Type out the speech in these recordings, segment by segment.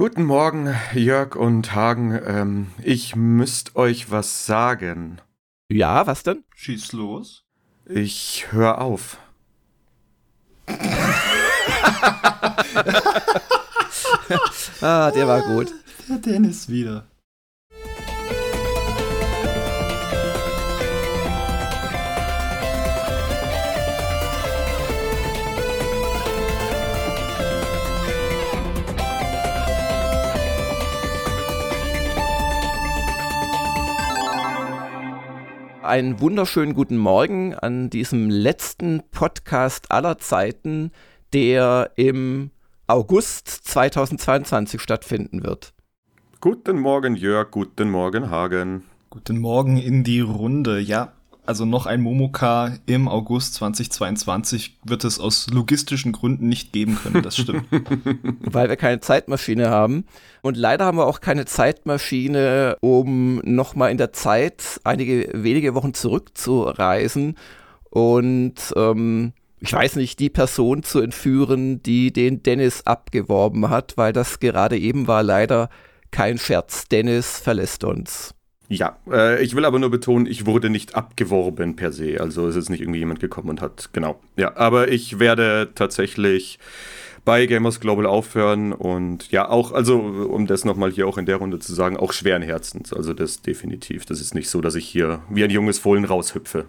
Guten Morgen, Jörg und Hagen. Ähm, ich müsst euch was sagen. Ja, was denn? Schieß los. Ich hör auf. ah, der war gut. Der Dennis wieder. Einen wunderschönen guten Morgen an diesem letzten Podcast aller Zeiten, der im August 2022 stattfinden wird. Guten Morgen, Jörg. Guten Morgen, Hagen. Guten Morgen in die Runde. Ja, also noch ein Momoka im August 2022 wird es aus logistischen Gründen nicht geben können, das stimmt. Weil wir keine Zeitmaschine haben. Und leider haben wir auch keine Zeitmaschine, um nochmal in der Zeit einige wenige Wochen zurückzureisen und ähm, ich weiß nicht, die Person zu entführen, die den Dennis abgeworben hat, weil das gerade eben war leider kein Scherz. Dennis verlässt uns. Ja, äh, ich will aber nur betonen, ich wurde nicht abgeworben per se. Also es ist nicht irgendwie jemand gekommen und hat, genau. Ja, aber ich werde tatsächlich bei Gamers Global aufhören und ja, auch, also um das nochmal hier auch in der Runde zu sagen, auch schweren Herzens. Also das definitiv. Das ist nicht so, dass ich hier wie ein junges Fohlen raushüpfe.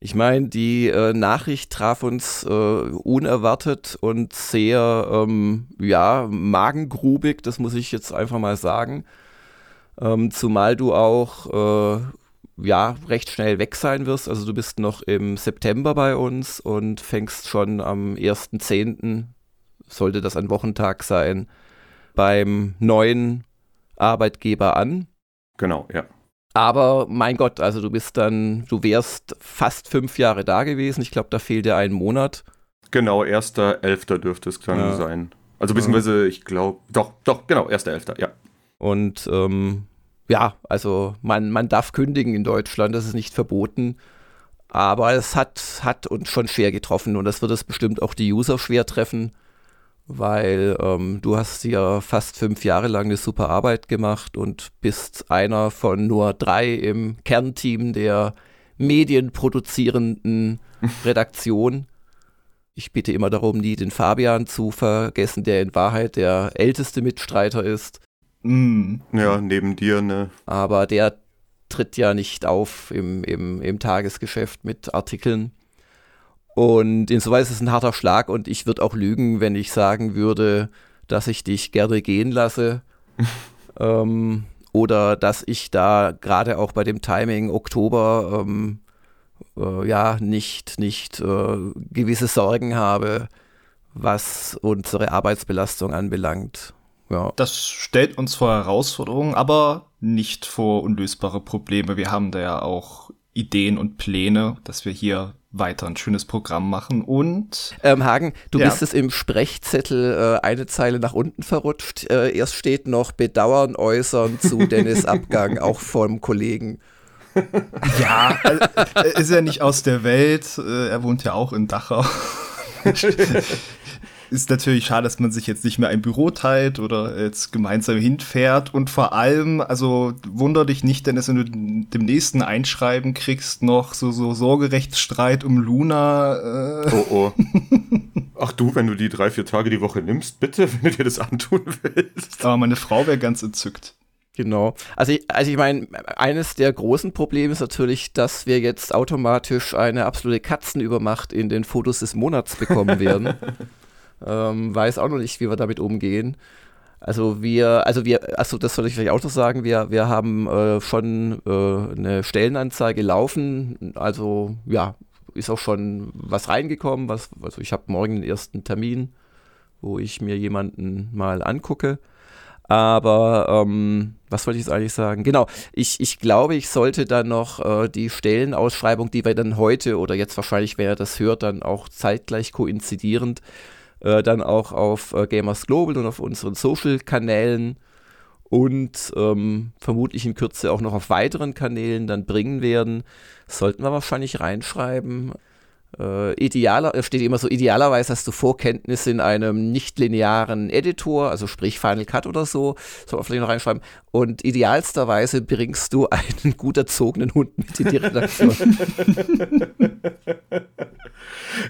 Ich meine, die äh, Nachricht traf uns äh, unerwartet und sehr, ähm, ja, magengrubig, das muss ich jetzt einfach mal sagen. Ähm, zumal du auch äh, ja recht schnell weg sein wirst. Also du bist noch im September bei uns und fängst schon am 1.10., sollte das ein Wochentag sein, beim neuen Arbeitgeber an. Genau, ja. Aber mein Gott, also du bist dann, du wärst fast fünf Jahre da gewesen. Ich glaube, da fehlt dir ein Monat. Genau, 1.11. dürfte es dann ja. sein. Also beziehungsweise, ich glaube, doch, doch, genau, 1.11., ja. Und ähm, ja, also man, man darf kündigen in Deutschland, das ist nicht verboten. Aber es hat, hat uns schon schwer getroffen und das wird es bestimmt auch die User schwer treffen, weil ähm, du hast ja fast fünf Jahre lang eine super Arbeit gemacht und bist einer von nur drei im Kernteam der medienproduzierenden Redaktion. Ich bitte immer darum, nie den Fabian zu vergessen, der in Wahrheit der älteste Mitstreiter ist. Mm. Ja, neben dir, ne? Aber der tritt ja nicht auf im, im, im Tagesgeschäft mit Artikeln. Und insoweit ist es ein harter Schlag und ich würde auch lügen, wenn ich sagen würde, dass ich dich gerne gehen lasse. ähm, oder dass ich da gerade auch bei dem Timing Oktober ähm, äh, ja nicht, nicht äh, gewisse Sorgen habe, was unsere Arbeitsbelastung anbelangt. Ja. Das stellt uns vor Herausforderungen, aber nicht vor unlösbare Probleme. Wir haben da ja auch Ideen und Pläne, dass wir hier weiter ein schönes Programm machen und ähm, Hagen, du ja. bist es im Sprechzettel äh, eine Zeile nach unten verrutscht. Äh, erst steht noch Bedauern äußern zu Dennis Abgang, auch vom Kollegen. Ja, äh, ist ja nicht aus der Welt. Äh, er wohnt ja auch in Dachau. ist natürlich schade, dass man sich jetzt nicht mehr ein Büro teilt oder jetzt gemeinsam hinfährt. Und vor allem, also wunder dich nicht, denn wenn du dem nächsten Einschreiben kriegst, noch so, so Sorgerechtsstreit um Luna. Äh. Oh, oh. Ach du, wenn du die drei, vier Tage die Woche nimmst, bitte, wenn du dir das antun willst. Aber meine Frau wäre ganz entzückt. Genau. Also ich, also ich meine, eines der großen Probleme ist natürlich, dass wir jetzt automatisch eine absolute Katzenübermacht in den Fotos des Monats bekommen werden. Ähm, weiß auch noch nicht, wie wir damit umgehen. Also wir, also wir, achso, das soll ich vielleicht auch noch sagen, wir, wir haben äh, schon äh, eine Stellenanzeige laufen, also ja, ist auch schon was reingekommen, was, also ich habe morgen den ersten Termin, wo ich mir jemanden mal angucke. Aber ähm, was wollte ich jetzt eigentlich sagen? Genau, ich, ich glaube, ich sollte dann noch äh, die Stellenausschreibung, die wir dann heute oder jetzt wahrscheinlich, wer das hört, dann auch zeitgleich koinzidierend äh, dann auch auf äh, Gamers Global und auf unseren Social-Kanälen und ähm, vermutlich in Kürze auch noch auf weiteren Kanälen dann bringen werden. sollten wir wahrscheinlich reinschreiben. äh, idealer, steht immer so, idealerweise hast du Vorkenntnisse in einem nicht-linearen Editor, also sprich Final Cut oder so, soll man vielleicht noch reinschreiben. Und idealsterweise bringst du einen gut erzogenen Hund mit in die Redaktion.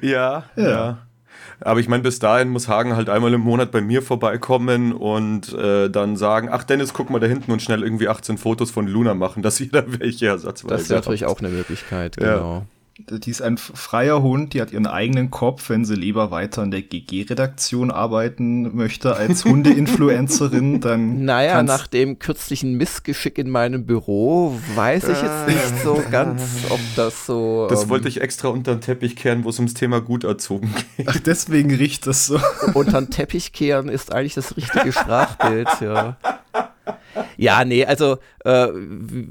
ja, ja. ja. Aber ich meine, bis dahin muss Hagen halt einmal im Monat bei mir vorbeikommen und äh, dann sagen, ach Dennis, guck mal da hinten und schnell irgendwie 18 Fotos von Luna machen, dass jeder welche ersatzweise Das wäre natürlich auch eine Möglichkeit, genau. Ja. Die ist ein freier Hund, die hat ihren eigenen Kopf, wenn sie lieber weiter in der GG-Redaktion arbeiten möchte als Hundeinfluencerin, dann. Naja, nach dem kürzlichen Missgeschick in meinem Büro weiß ich jetzt nicht so ganz, ob das so. Das ähm, wollte ich extra unter den Teppich kehren, wo es ums Thema gut erzogen geht. Ach, deswegen riecht das so. Unter den Teppich kehren ist eigentlich das richtige Sprachbild, ja. Ja, nee, also äh,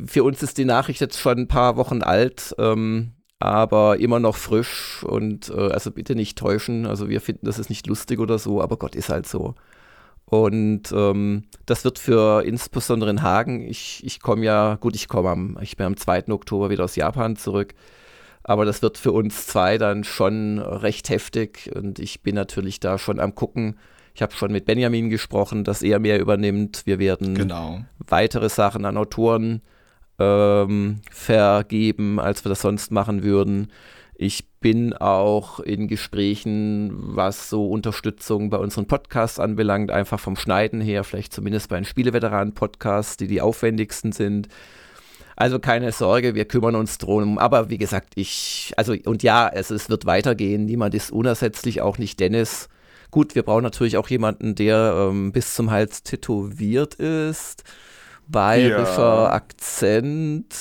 für uns ist die Nachricht jetzt schon ein paar Wochen alt. Ähm, aber immer noch frisch und äh, also bitte nicht täuschen. Also wir finden, das ist nicht lustig oder so, aber Gott ist halt so. Und ähm, das wird für insbesondere in Hagen, ich, ich komme ja, gut, ich komme am, ich bin am 2. Oktober wieder aus Japan zurück, aber das wird für uns zwei dann schon recht heftig und ich bin natürlich da schon am gucken. Ich habe schon mit Benjamin gesprochen, dass er mehr übernimmt. Wir werden genau. weitere Sachen an Autoren ähm, vergeben, als wir das sonst machen würden. Ich bin auch in Gesprächen, was so Unterstützung bei unseren Podcasts anbelangt, einfach vom Schneiden her, vielleicht zumindest bei den Spieleveteranen-Podcasts, die die aufwendigsten sind. Also keine Sorge, wir kümmern uns drum. Aber wie gesagt, ich, also und ja, also es wird weitergehen. Niemand ist unersetzlich, auch nicht Dennis. Gut, wir brauchen natürlich auch jemanden, der ähm, bis zum Hals tätowiert ist bayerischer ja. Akzent.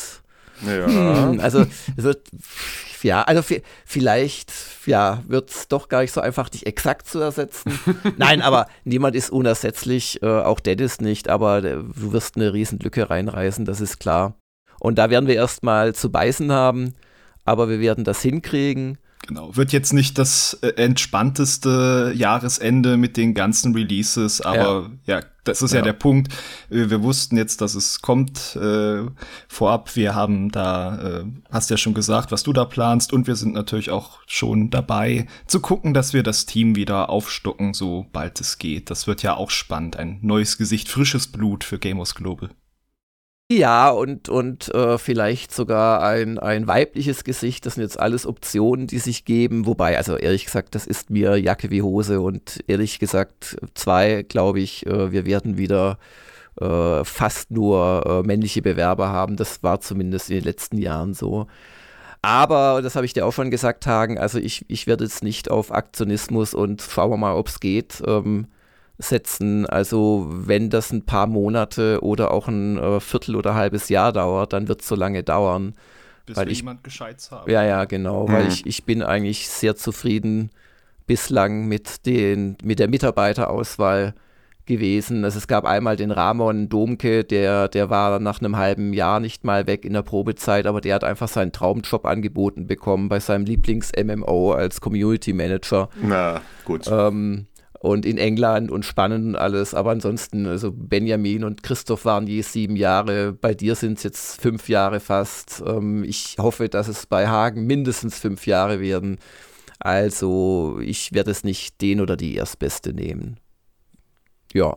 Ja. Hm, also es wird ja, also vielleicht ja, wird es doch gar nicht so einfach, dich exakt zu ersetzen. Nein, aber niemand ist unersetzlich, äh, auch Dennis nicht, aber äh, du wirst eine riesen Lücke reinreißen, das ist klar. Und da werden wir erstmal zu beißen haben, aber wir werden das hinkriegen. Genau, wird jetzt nicht das äh, entspannteste Jahresende mit den ganzen Releases, aber ja, ja das ist ja. ja. der Punkt. Wir wussten jetzt, dass es kommt äh, vorab. Wir haben da, äh, hast ja schon gesagt, was du da planst und wir sind natürlich auch schon dabei zu gucken, dass wir das Team wieder aufstocken, sobald es geht. Das wird ja auch spannend. Ein neues Gesicht, frisches Blut für Gamers Global. Ja, und, und äh, vielleicht sogar ein, ein weibliches Gesicht. Das sind jetzt alles Optionen, die sich geben. Wobei, also ehrlich gesagt, das ist mir Jacke wie Hose. Und ehrlich gesagt, zwei, glaube ich, äh, wir werden wieder äh, fast nur äh, männliche Bewerber haben. Das war zumindest in den letzten Jahren so. Aber, das habe ich dir auch schon gesagt, Hagen, also ich, ich werde jetzt nicht auf Aktionismus und schauen wir mal, ob es geht. Ähm, setzen. Also wenn das ein paar Monate oder auch ein äh, Viertel oder halbes Jahr dauert, dann wird es so lange dauern. Bis weil wir ich, jemand Gescheites haben. Ja, ja, genau, mhm. weil ich, ich bin eigentlich sehr zufrieden bislang mit, den, mit der Mitarbeiterauswahl gewesen. Also es gab einmal den Ramon Domke, der, der war nach einem halben Jahr nicht mal weg in der Probezeit, aber der hat einfach seinen Traumjob angeboten bekommen bei seinem Lieblings-MMO als Community Manager. Na, gut. Ähm, und in England und spannend und alles. Aber ansonsten, also Benjamin und Christoph waren je sieben Jahre. Bei dir sind es jetzt fünf Jahre fast. Ähm, ich hoffe, dass es bei Hagen mindestens fünf Jahre werden. Also ich werde es nicht den oder die Erstbeste nehmen. Ja.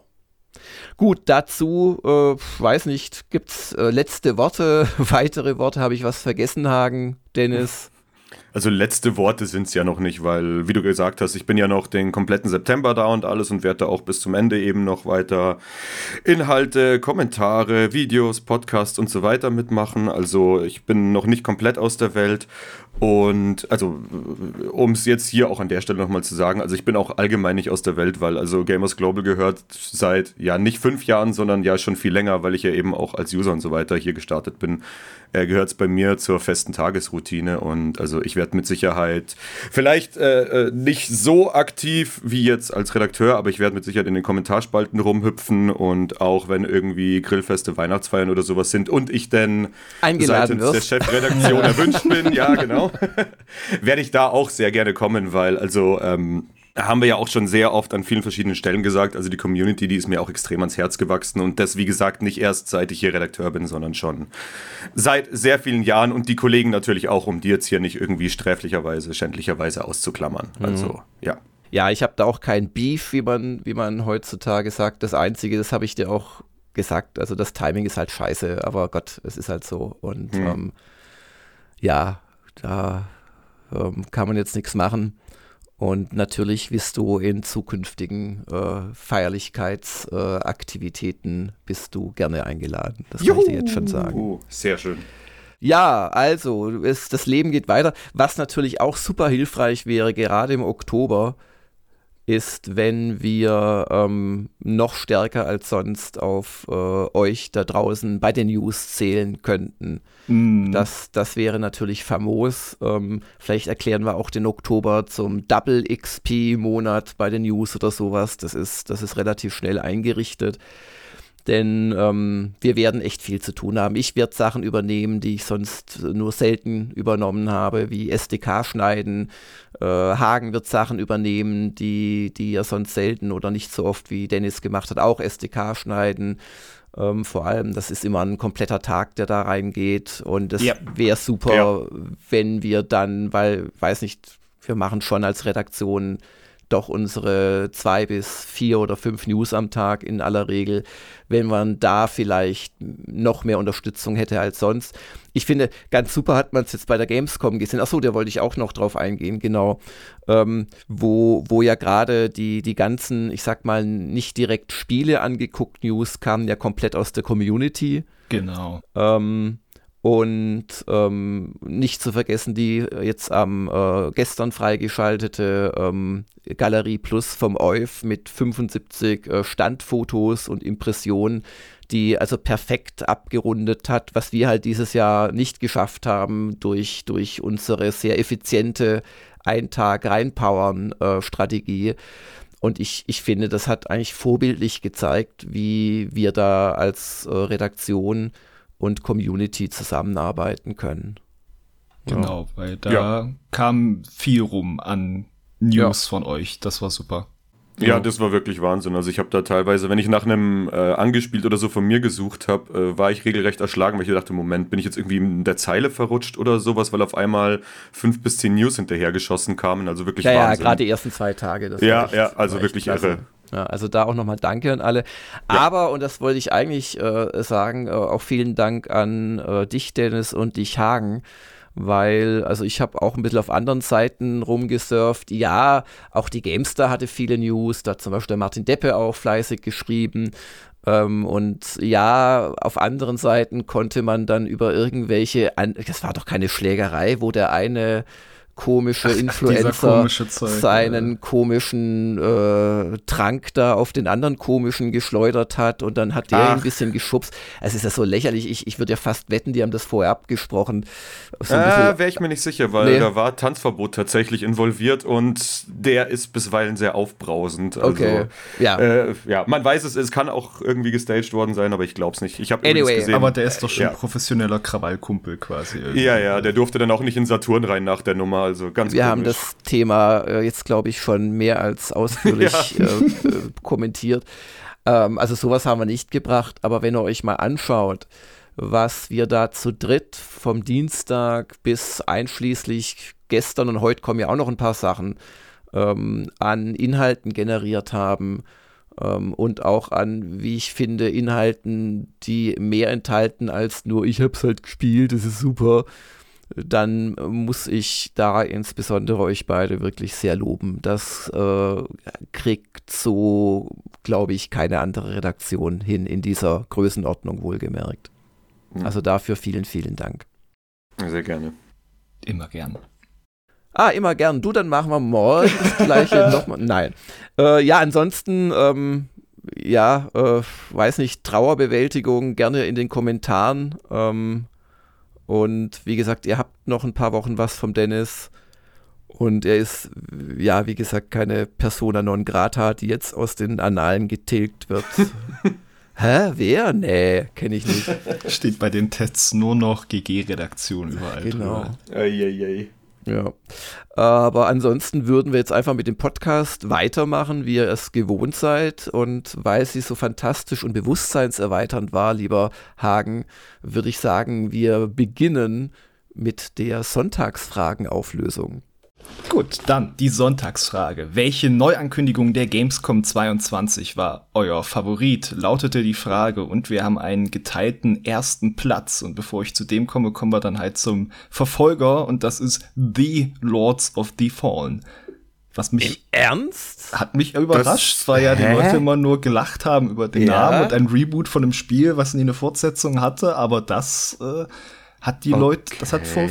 Gut, dazu, äh, weiß nicht, gibt es äh, letzte Worte, weitere Worte? Habe ich was vergessen, Hagen, Dennis? Also letzte Worte sind es ja noch nicht, weil, wie du gesagt hast, ich bin ja noch den kompletten September da und alles und werde da auch bis zum Ende eben noch weiter Inhalte, Kommentare, Videos, Podcasts und so weiter mitmachen. Also ich bin noch nicht komplett aus der Welt und also, um es jetzt hier auch an der Stelle nochmal zu sagen, also ich bin auch allgemein nicht aus der Welt, weil also Gamers Global gehört seit ja nicht fünf Jahren, sondern ja schon viel länger, weil ich ja eben auch als User und so weiter hier gestartet bin, äh, gehört es bei mir zur festen Tagesroutine und also ich werde mit Sicherheit vielleicht äh, äh, nicht so aktiv wie jetzt als Redakteur, aber ich werde mit Sicherheit in den Kommentarspalten rumhüpfen und auch wenn irgendwie Grillfeste, Weihnachtsfeiern oder sowas sind und ich denn Eingeladen seitens wirst. der Chefredaktion erwünscht bin, ja genau, werde ich da auch sehr gerne kommen, weil also ähm, haben wir ja auch schon sehr oft an vielen verschiedenen Stellen gesagt. Also die Community, die ist mir auch extrem ans Herz gewachsen und das, wie gesagt, nicht erst seit ich hier Redakteur bin, sondern schon seit sehr vielen Jahren und die Kollegen natürlich auch, um die jetzt hier nicht irgendwie sträflicherweise, schändlicherweise auszuklammern. Mhm. Also, ja. Ja, ich habe da auch kein Beef, wie man, wie man heutzutage sagt. Das Einzige, das habe ich dir auch gesagt, also das Timing ist halt scheiße, aber Gott, es ist halt so. Und mhm. ähm, ja, da ähm, kann man jetzt nichts machen. Und natürlich wirst du in zukünftigen äh, Feierlichkeitsaktivitäten äh, bist du gerne eingeladen. Das Juhu. kann ich dir jetzt schon sagen. Sehr schön. Ja, also es, das Leben geht weiter. Was natürlich auch super hilfreich wäre, gerade im Oktober, ist, wenn wir ähm, noch stärker als sonst auf äh, euch da draußen bei den News zählen könnten. Mm. Das, das wäre natürlich famos. Ähm, vielleicht erklären wir auch den Oktober zum Double XP-Monat bei den News oder sowas. Das ist, das ist relativ schnell eingerichtet denn ähm, wir werden echt viel zu tun haben. Ich werde Sachen übernehmen, die ich sonst nur selten übernommen habe, wie SDK schneiden. Äh, Hagen wird Sachen übernehmen, die, die er sonst selten oder nicht so oft wie Dennis gemacht hat, auch SDK schneiden. Ähm, vor allem, das ist immer ein kompletter Tag, der da reingeht. Und es ja. wäre super, ja. wenn wir dann, weil, weiß nicht, wir machen schon als Redaktion doch unsere zwei bis vier oder fünf News am Tag in aller Regel, wenn man da vielleicht noch mehr Unterstützung hätte als sonst. Ich finde, ganz super hat man es jetzt bei der Gamescom gesehen. Achso, da wollte ich auch noch drauf eingehen, genau. Ähm, wo, wo ja gerade die, die ganzen, ich sag mal, nicht direkt Spiele angeguckt News kamen ja komplett aus der Community. Genau. Ähm, und ähm, nicht zu vergessen die jetzt am äh, gestern freigeschaltete ähm, Galerie Plus vom EUF mit 75 äh, Standfotos und Impressionen, die also perfekt abgerundet hat, was wir halt dieses Jahr nicht geschafft haben durch, durch unsere sehr effiziente Ein-Tag reinpowern-Strategie. Äh, und ich, ich finde, das hat eigentlich vorbildlich gezeigt, wie wir da als äh, Redaktion und Community zusammenarbeiten können. Genau, ja. weil da ja. kam viel rum an News ja. von euch. Das war super. Ja, das war wirklich Wahnsinn. Also ich habe da teilweise, wenn ich nach einem äh, angespielt oder so von mir gesucht habe, äh, war ich regelrecht erschlagen, weil ich dachte, Moment, bin ich jetzt irgendwie in der Zeile verrutscht oder sowas, weil auf einmal fünf bis zehn News hinterhergeschossen kamen. Also wirklich ja, Wahnsinn. Ja, gerade die ersten zwei Tage. ja, echt, ja, also wirklich irre. Ja, also da auch nochmal Danke an alle. Ja. Aber, und das wollte ich eigentlich äh, sagen, äh, auch vielen Dank an äh, dich, Dennis, und dich, Hagen. Weil, also ich habe auch ein bisschen auf anderen Seiten rumgesurft. Ja, auch die Gamestar hatte viele News, da hat zum Beispiel Martin Deppe auch fleißig geschrieben. Ähm, und ja, auf anderen Seiten konnte man dann über irgendwelche, das war doch keine Schlägerei, wo der eine komische Influencer komische Zeug, seinen ja. komischen äh, Trank da auf den anderen komischen geschleudert hat und dann hat der Ach. ein bisschen geschubst. Es ist ja so lächerlich. Ich, ich würde ja fast wetten, die haben das vorher abgesprochen. So äh, Wäre ich mir nicht sicher, weil nee. da war Tanzverbot tatsächlich involviert und der ist bisweilen sehr aufbrausend. Also, okay. Ja. Äh, ja, man weiß es, es kann auch irgendwie gestaged worden sein, aber ich glaube es nicht. Ich habe anyway. gesehen. Aber der ist doch schon ja. professioneller Krawallkumpel quasi. Irgendwie. Ja, ja, der durfte dann auch nicht in Saturn rein nach der Nummer. Also ganz Wir komisch. haben das Thema äh, jetzt, glaube ich, schon mehr als ausführlich ja. äh, äh, kommentiert. Ähm, also sowas haben wir nicht gebracht, aber wenn ihr euch mal anschaut, was wir da zu dritt vom Dienstag bis einschließlich gestern und heute kommen ja auch noch ein paar Sachen ähm, an Inhalten generiert haben ähm, und auch an, wie ich finde, Inhalten, die mehr enthalten als nur ich hab's halt gespielt, das ist super dann muss ich da insbesondere euch beide wirklich sehr loben. Das äh, kriegt so, glaube ich, keine andere Redaktion hin in dieser Größenordnung wohlgemerkt. Mhm. Also dafür vielen, vielen Dank. Sehr gerne. Immer gern. Ah, immer gern. Du, dann machen wir morgen das gleiche nochmal. Nein. Äh, ja, ansonsten, ähm, ja, äh, weiß nicht, Trauerbewältigung gerne in den Kommentaren. Ähm, und wie gesagt, ihr habt noch ein paar Wochen was vom Dennis. Und er ist, ja, wie gesagt, keine Persona non grata, die jetzt aus den Annalen getilgt wird. Hä? Wer? Nee, kenne ich nicht. Steht bei den Tests nur noch GG-Redaktion überall. Genau. Eieiei. Ja. Aber ansonsten würden wir jetzt einfach mit dem Podcast weitermachen, wie ihr es gewohnt seid. Und weil sie so fantastisch und bewusstseinserweiternd war, lieber Hagen, würde ich sagen, wir beginnen mit der Sonntagsfragenauflösung. Gut, dann die Sonntagsfrage. Welche Neuankündigung der Gamescom 22 war euer Favorit? Lautete die Frage und wir haben einen geteilten ersten Platz. Und bevor ich zu dem komme, kommen wir dann halt zum Verfolger und das ist The Lords of the Fallen. Was mich. Im Ernst? Hat mich überrascht, das, weil ja die Leute immer nur gelacht haben über den ja. Namen und ein Reboot von einem Spiel, was nie eine Fortsetzung hatte, aber das. Äh, hat die okay. Leute, das hat vor,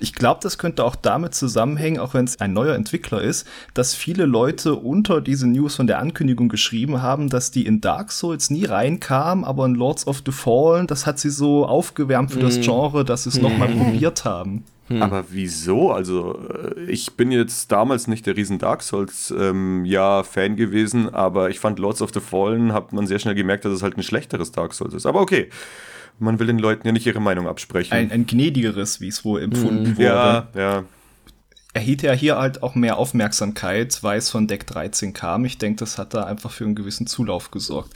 ich glaube, das könnte auch damit zusammenhängen, auch wenn es ein neuer Entwickler ist, dass viele Leute unter diese News von der Ankündigung geschrieben haben, dass die in Dark Souls nie reinkam, aber in Lords of the Fallen, das hat sie so aufgewärmt für mm. das mhm. Genre, dass sie es mm. nochmal mhm. probiert haben. Hm. Aber wieso? Also, äh, ich bin jetzt damals nicht der riesen Dark Souls ähm, gewesen, aber ich fand Lords of the Fallen, hat man sehr schnell gemerkt, dass es halt ein schlechteres Dark Souls ist. Aber okay man will den Leuten ja nicht ihre Meinung absprechen. Ein, ein gnädigeres, wie es wohl empfunden mhm. wurde. Ja, ja. Erhielt ja hier halt auch mehr Aufmerksamkeit, weil es von Deck 13 kam. Ich denke, das hat da einfach für einen gewissen Zulauf gesorgt.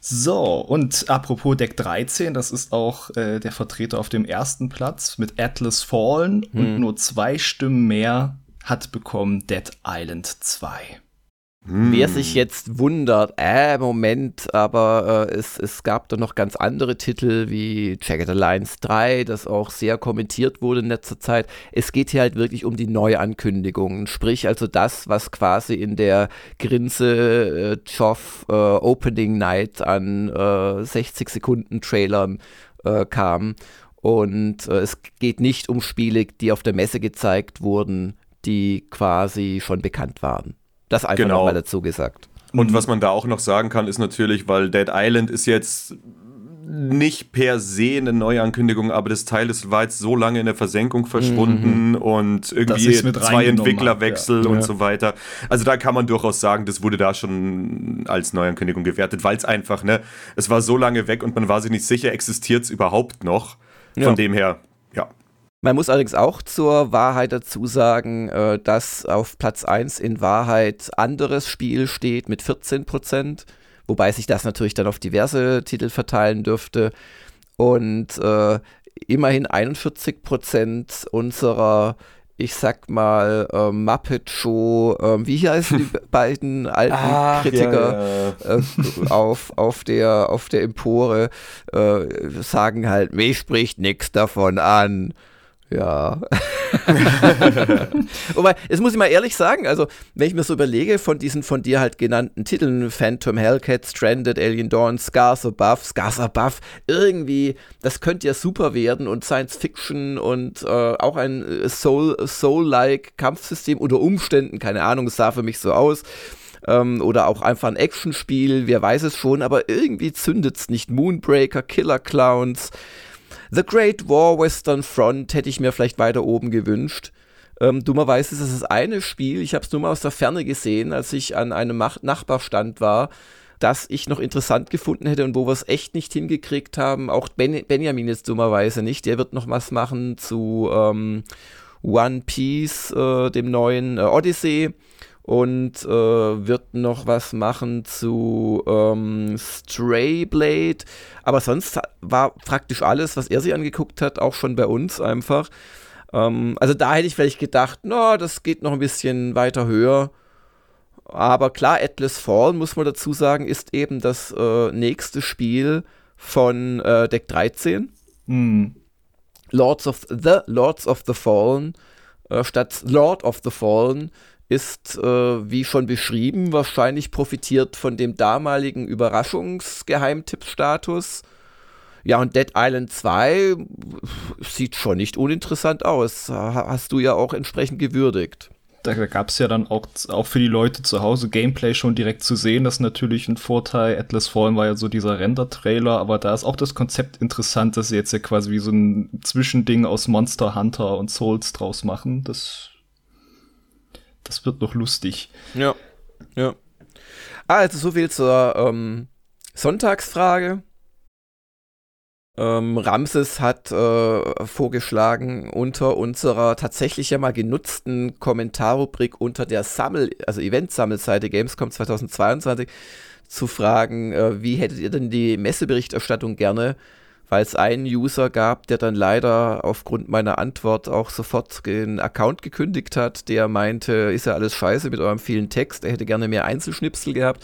So, und apropos Deck 13, das ist auch äh, der Vertreter auf dem ersten Platz mit Atlas Fallen hm. und nur zwei Stimmen mehr hat bekommen Dead Island 2. Hm. Wer sich jetzt wundert, äh, Moment, aber äh, es, es gab da noch ganz andere Titel wie Jagged Alliance 3, das auch sehr kommentiert wurde in letzter Zeit. Es geht hier halt wirklich um die Neuankündigungen, sprich also das, was quasi in der Grinse äh, Joff äh, Opening Night an 60 äh, Sekunden Trailern äh, kam. Und äh, es geht nicht um Spiele, die auf der Messe gezeigt wurden, die quasi schon bekannt waren. Das einfach genau. nochmal dazu gesagt. Und was man da auch noch sagen kann, ist natürlich, weil Dead Island ist jetzt nicht per se eine Neuankündigung, aber das Teil ist, war jetzt so lange in der Versenkung verschwunden mhm. und irgendwie zwei Entwicklerwechsel ja. und ja. so weiter. Also da kann man durchaus sagen, das wurde da schon als Neuankündigung gewertet, weil es einfach, ne, es war so lange weg und man war sich nicht sicher, existiert es überhaupt noch. Von ja. dem her. Man muss allerdings auch zur Wahrheit dazu sagen, äh, dass auf Platz 1 in Wahrheit anderes Spiel steht mit 14 Prozent, wobei sich das natürlich dann auf diverse Titel verteilen dürfte. Und äh, immerhin 41 Prozent unserer ich sag mal, äh, Muppet Show, äh, wie heißen die beiden alten Ach, Kritiker ja, ja. Äh, auf, auf, der, auf der Empore, äh, sagen halt, mich spricht nichts davon an. Ja. Wobei, es muss ich mal ehrlich sagen, also wenn ich mir so überlege, von diesen von dir halt genannten Titeln, Phantom Hellcat, Stranded, Alien Dawn, Scars Above, Scars Above, irgendwie, das könnte ja super werden und Science Fiction und äh, auch ein Soul, Soul-like Kampfsystem unter Umständen, keine Ahnung, es sah für mich so aus. Ähm, oder auch einfach ein Actionspiel, wer weiß es schon, aber irgendwie zündet es nicht. Moonbreaker, Killer Clowns, The Great War Western Front hätte ich mir vielleicht weiter oben gewünscht. Ähm, dummerweise ist es das eine Spiel, ich habe es nur mal aus der Ferne gesehen, als ich an einem Mach Nachbarstand war, das ich noch interessant gefunden hätte und wo wir es echt nicht hingekriegt haben. Auch ben Benjamin jetzt dummerweise nicht. Der wird noch was machen zu ähm, One Piece, äh, dem neuen äh, Odyssey und äh, wird noch was machen zu ähm, Stray Blade. Aber sonst war praktisch alles, was er sich angeguckt hat, auch schon bei uns einfach. Ähm, also da hätte ich vielleicht gedacht, na, no, das geht noch ein bisschen weiter höher. Aber klar, Atlas Fall, muss man dazu sagen, ist eben das äh, nächste Spiel von äh, Deck 13. Mhm. Lords of the Lords of the Fallen äh, statt Lord of the Fallen ist, äh, wie schon beschrieben, wahrscheinlich profitiert von dem damaligen Überraschungsgeheimtippstatus. Ja, und Dead Island 2 sieht schon nicht uninteressant aus. Hast du ja auch entsprechend gewürdigt. Da gab es ja dann auch, auch für die Leute zu Hause Gameplay schon direkt zu sehen. Das ist natürlich ein Vorteil. Atlas Fallen war ja so dieser Render-Trailer, aber da ist auch das Konzept interessant, dass sie jetzt ja quasi wie so ein Zwischending aus Monster Hunter und Souls draus machen. Das das wird noch lustig. Ja. Ja. Ah, also so viel zur ähm, Sonntagsfrage. Ähm, Ramses hat äh, vorgeschlagen, unter unserer tatsächlich ja mal genutzten Kommentarrubrik unter der Sammel, also Event-Sammelseite Gamescom 2022 zu fragen, äh, wie hättet ihr denn die Messeberichterstattung gerne? Weil es einen User gab, der dann leider aufgrund meiner Antwort auch sofort den Account gekündigt hat, der meinte, ist ja alles scheiße mit eurem vielen Text, er hätte gerne mehr Einzelschnipsel gehabt.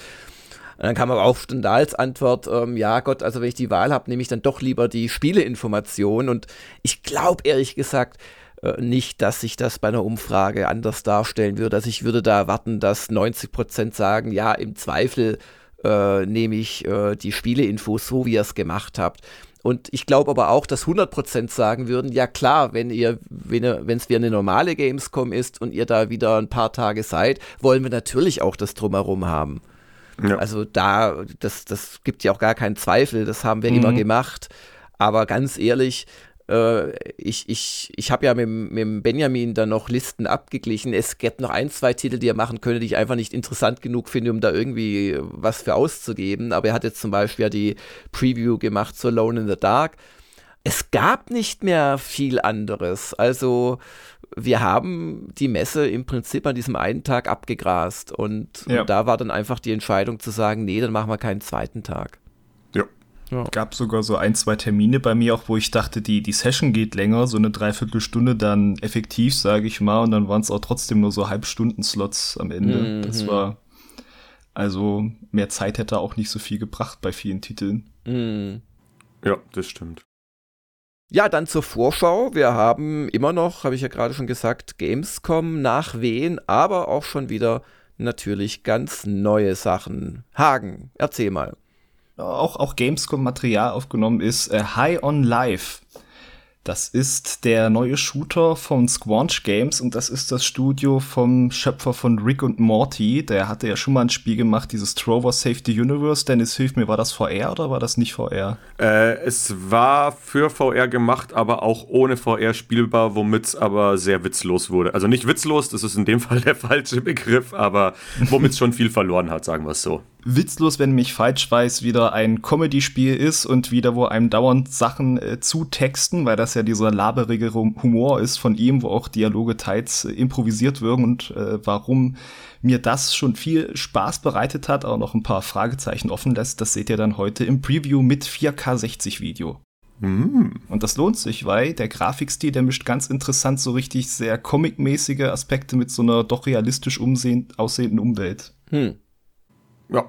Und dann kam aber auch Stendals Antwort, ähm, ja Gott, also wenn ich die Wahl habe, nehme ich dann doch lieber die Spieleinformation. Und ich glaube ehrlich gesagt äh, nicht, dass sich das bei einer Umfrage anders darstellen würde. Also ich würde da erwarten, dass 90 Prozent sagen, ja, im Zweifel äh, nehme ich äh, die Spieleinfos so, wie ihr es gemacht habt. Und ich glaube aber auch, dass 100% sagen würden, ja klar, wenn ihr, wenn es wie eine normale Gamescom ist und ihr da wieder ein paar Tage seid, wollen wir natürlich auch das Drumherum haben. Ja. Also da, das, das gibt ja auch gar keinen Zweifel, das haben wir mhm. immer gemacht. Aber ganz ehrlich, ich, ich, ich habe ja mit, mit Benjamin dann noch Listen abgeglichen. Es gibt noch ein, zwei Titel, die er machen könnte, die ich einfach nicht interessant genug finde, um da irgendwie was für auszugeben. Aber er hat jetzt zum Beispiel ja die Preview gemacht zu Alone in the Dark. Es gab nicht mehr viel anderes. Also wir haben die Messe im Prinzip an diesem einen Tag abgegrast und, ja. und da war dann einfach die Entscheidung zu sagen, nee, dann machen wir keinen zweiten Tag. Ja. Gab sogar so ein, zwei Termine bei mir auch, wo ich dachte, die, die Session geht länger, so eine Dreiviertelstunde dann effektiv, sage ich mal, und dann waren es auch trotzdem nur so Halbstunden-Slots am Ende. Mhm. Das war, also mehr Zeit hätte auch nicht so viel gebracht bei vielen Titeln. Mhm. Ja, das stimmt. Ja, dann zur Vorschau. Wir haben immer noch, habe ich ja gerade schon gesagt, Gamescom nach Wien, aber auch schon wieder natürlich ganz neue Sachen. Hagen, erzähl mal auch, auch Gamescom-Material aufgenommen ist, äh, High on Life. Das ist der neue Shooter von Squanch Games und das ist das Studio vom Schöpfer von Rick und Morty. Der hatte ja schon mal ein Spiel gemacht, dieses Trover Save the Universe. Dennis, hilf mir, war das VR oder war das nicht VR? Äh, es war für VR gemacht, aber auch ohne VR spielbar, womit es aber sehr witzlos wurde. Also nicht witzlos, das ist in dem Fall der falsche Begriff, aber womit es schon viel verloren hat, sagen wir es so witzlos, wenn mich falsch weiß, wieder ein Comedy-Spiel ist und wieder, wo einem dauernd Sachen äh, zutexten, weil das ja dieser laberige Humor ist von ihm, wo auch Dialoge teils äh, improvisiert wirken und äh, warum mir das schon viel Spaß bereitet hat, aber noch ein paar Fragezeichen offen lässt, das seht ihr dann heute im Preview mit 4K 60 Video. Mm. Und das lohnt sich, weil der Grafikstil, der mischt ganz interessant so richtig sehr comic-mäßige Aspekte mit so einer doch realistisch aussehenden Umwelt. Hm. Ja.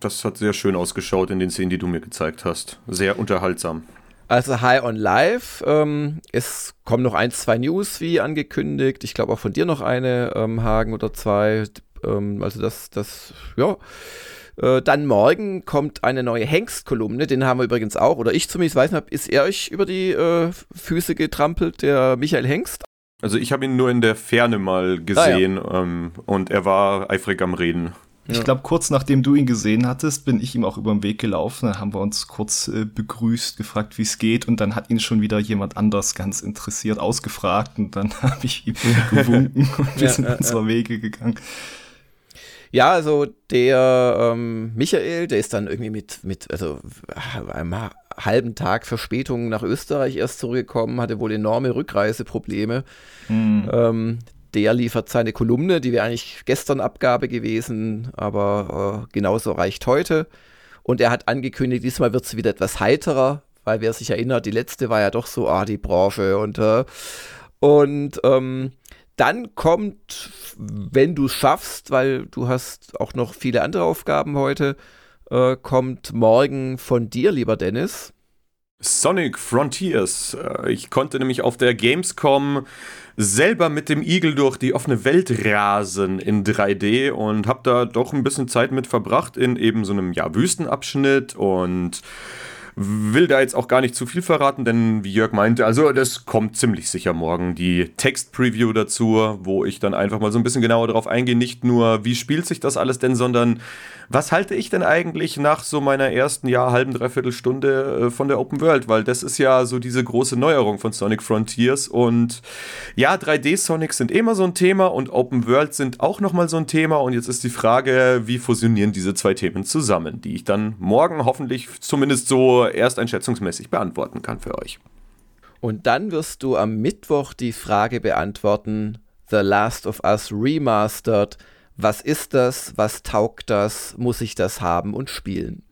Das hat sehr schön ausgeschaut in den Szenen, die du mir gezeigt hast. Sehr unterhaltsam. Also High on Live. Ähm, es kommen noch ein, zwei News, wie angekündigt. Ich glaube auch von dir noch eine, ähm, Hagen oder zwei. Ähm, also das, das, ja. Äh, dann morgen kommt eine neue Hengst-Kolumne. Den haben wir übrigens auch, oder ich zumindest weiß nicht, ist er euch über die äh, Füße getrampelt, der Michael Hengst? Also ich habe ihn nur in der Ferne mal gesehen ah, ja. Ähm, und er war eifrig am Reden. Ich glaube, kurz nachdem du ihn gesehen hattest, bin ich ihm auch über den Weg gelaufen. Dann haben wir uns kurz äh, begrüßt, gefragt, wie es geht. Und dann hat ihn schon wieder jemand anders ganz interessiert ausgefragt. Und dann habe ich ihm gewunken und wir ja, sind ja, unserer. Wege gegangen. Ja, also der ähm, Michael, der ist dann irgendwie mit, mit also einem halben Tag Verspätung nach Österreich erst zurückgekommen, hatte wohl enorme Rückreiseprobleme. Mhm. Ähm, der liefert seine Kolumne, die wäre eigentlich gestern Abgabe gewesen, aber äh, genauso reicht heute. Und er hat angekündigt, diesmal wird es wieder etwas heiterer, weil wer sich erinnert, die letzte war ja doch so, ah, die Branche und äh, und ähm, dann kommt, wenn du es schaffst, weil du hast auch noch viele andere Aufgaben heute, äh, kommt morgen von dir, lieber Dennis. Sonic Frontiers. Äh, ich konnte nämlich auf der Gamescom selber mit dem Igel durch die offene Welt rasen in 3D und habe da doch ein bisschen Zeit mit verbracht in eben so einem ja, Wüstenabschnitt und will da jetzt auch gar nicht zu viel verraten, denn wie Jörg meinte, also das kommt ziemlich sicher morgen die Text-Preview dazu, wo ich dann einfach mal so ein bisschen genauer darauf eingehe, nicht nur wie spielt sich das alles denn, sondern was halte ich denn eigentlich nach so meiner ersten, ja, halben, dreiviertel Stunde äh, von der Open World? Weil das ist ja so diese große Neuerung von Sonic Frontiers. Und ja, 3D-Sonics sind immer so ein Thema und Open World sind auch nochmal so ein Thema. Und jetzt ist die Frage, wie fusionieren diese zwei Themen zusammen, die ich dann morgen hoffentlich zumindest so nur ersteinschätzungsmäßig beantworten kann für euch. Und dann wirst du am Mittwoch die Frage beantworten, The Last of Us Remastered. Was ist das? Was taugt das? Muss ich das haben und spielen?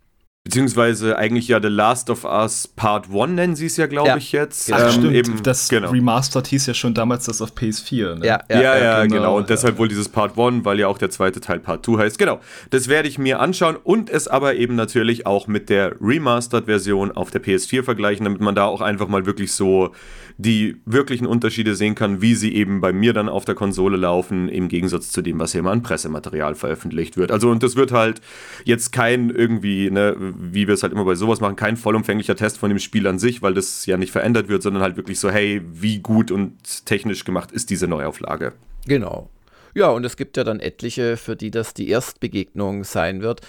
Beziehungsweise eigentlich ja The Last of Us Part 1 nennen sie es ja, glaube ja. ich jetzt. Ach, ähm, stimmt. Eben, das genau. Remastered hieß ja schon damals das auf PS4. Ne? Ja, ja, ja, ja, genau. genau. Und deshalb wohl dieses Part 1, weil ja auch der zweite Teil Part 2 heißt. Genau. Das werde ich mir anschauen und es aber eben natürlich auch mit der Remastered-Version auf der PS4 vergleichen, damit man da auch einfach mal wirklich so die wirklichen Unterschiede sehen kann, wie sie eben bei mir dann auf der Konsole laufen, im Gegensatz zu dem, was hier immer an Pressematerial veröffentlicht wird. Also, und das wird halt jetzt kein irgendwie, ne, wie wir es halt immer bei sowas machen, kein vollumfänglicher Test von dem Spiel an sich, weil das ja nicht verändert wird, sondern halt wirklich so, hey, wie gut und technisch gemacht ist diese Neuauflage. Genau. Ja, und es gibt ja dann etliche, für die das die Erstbegegnung sein wird.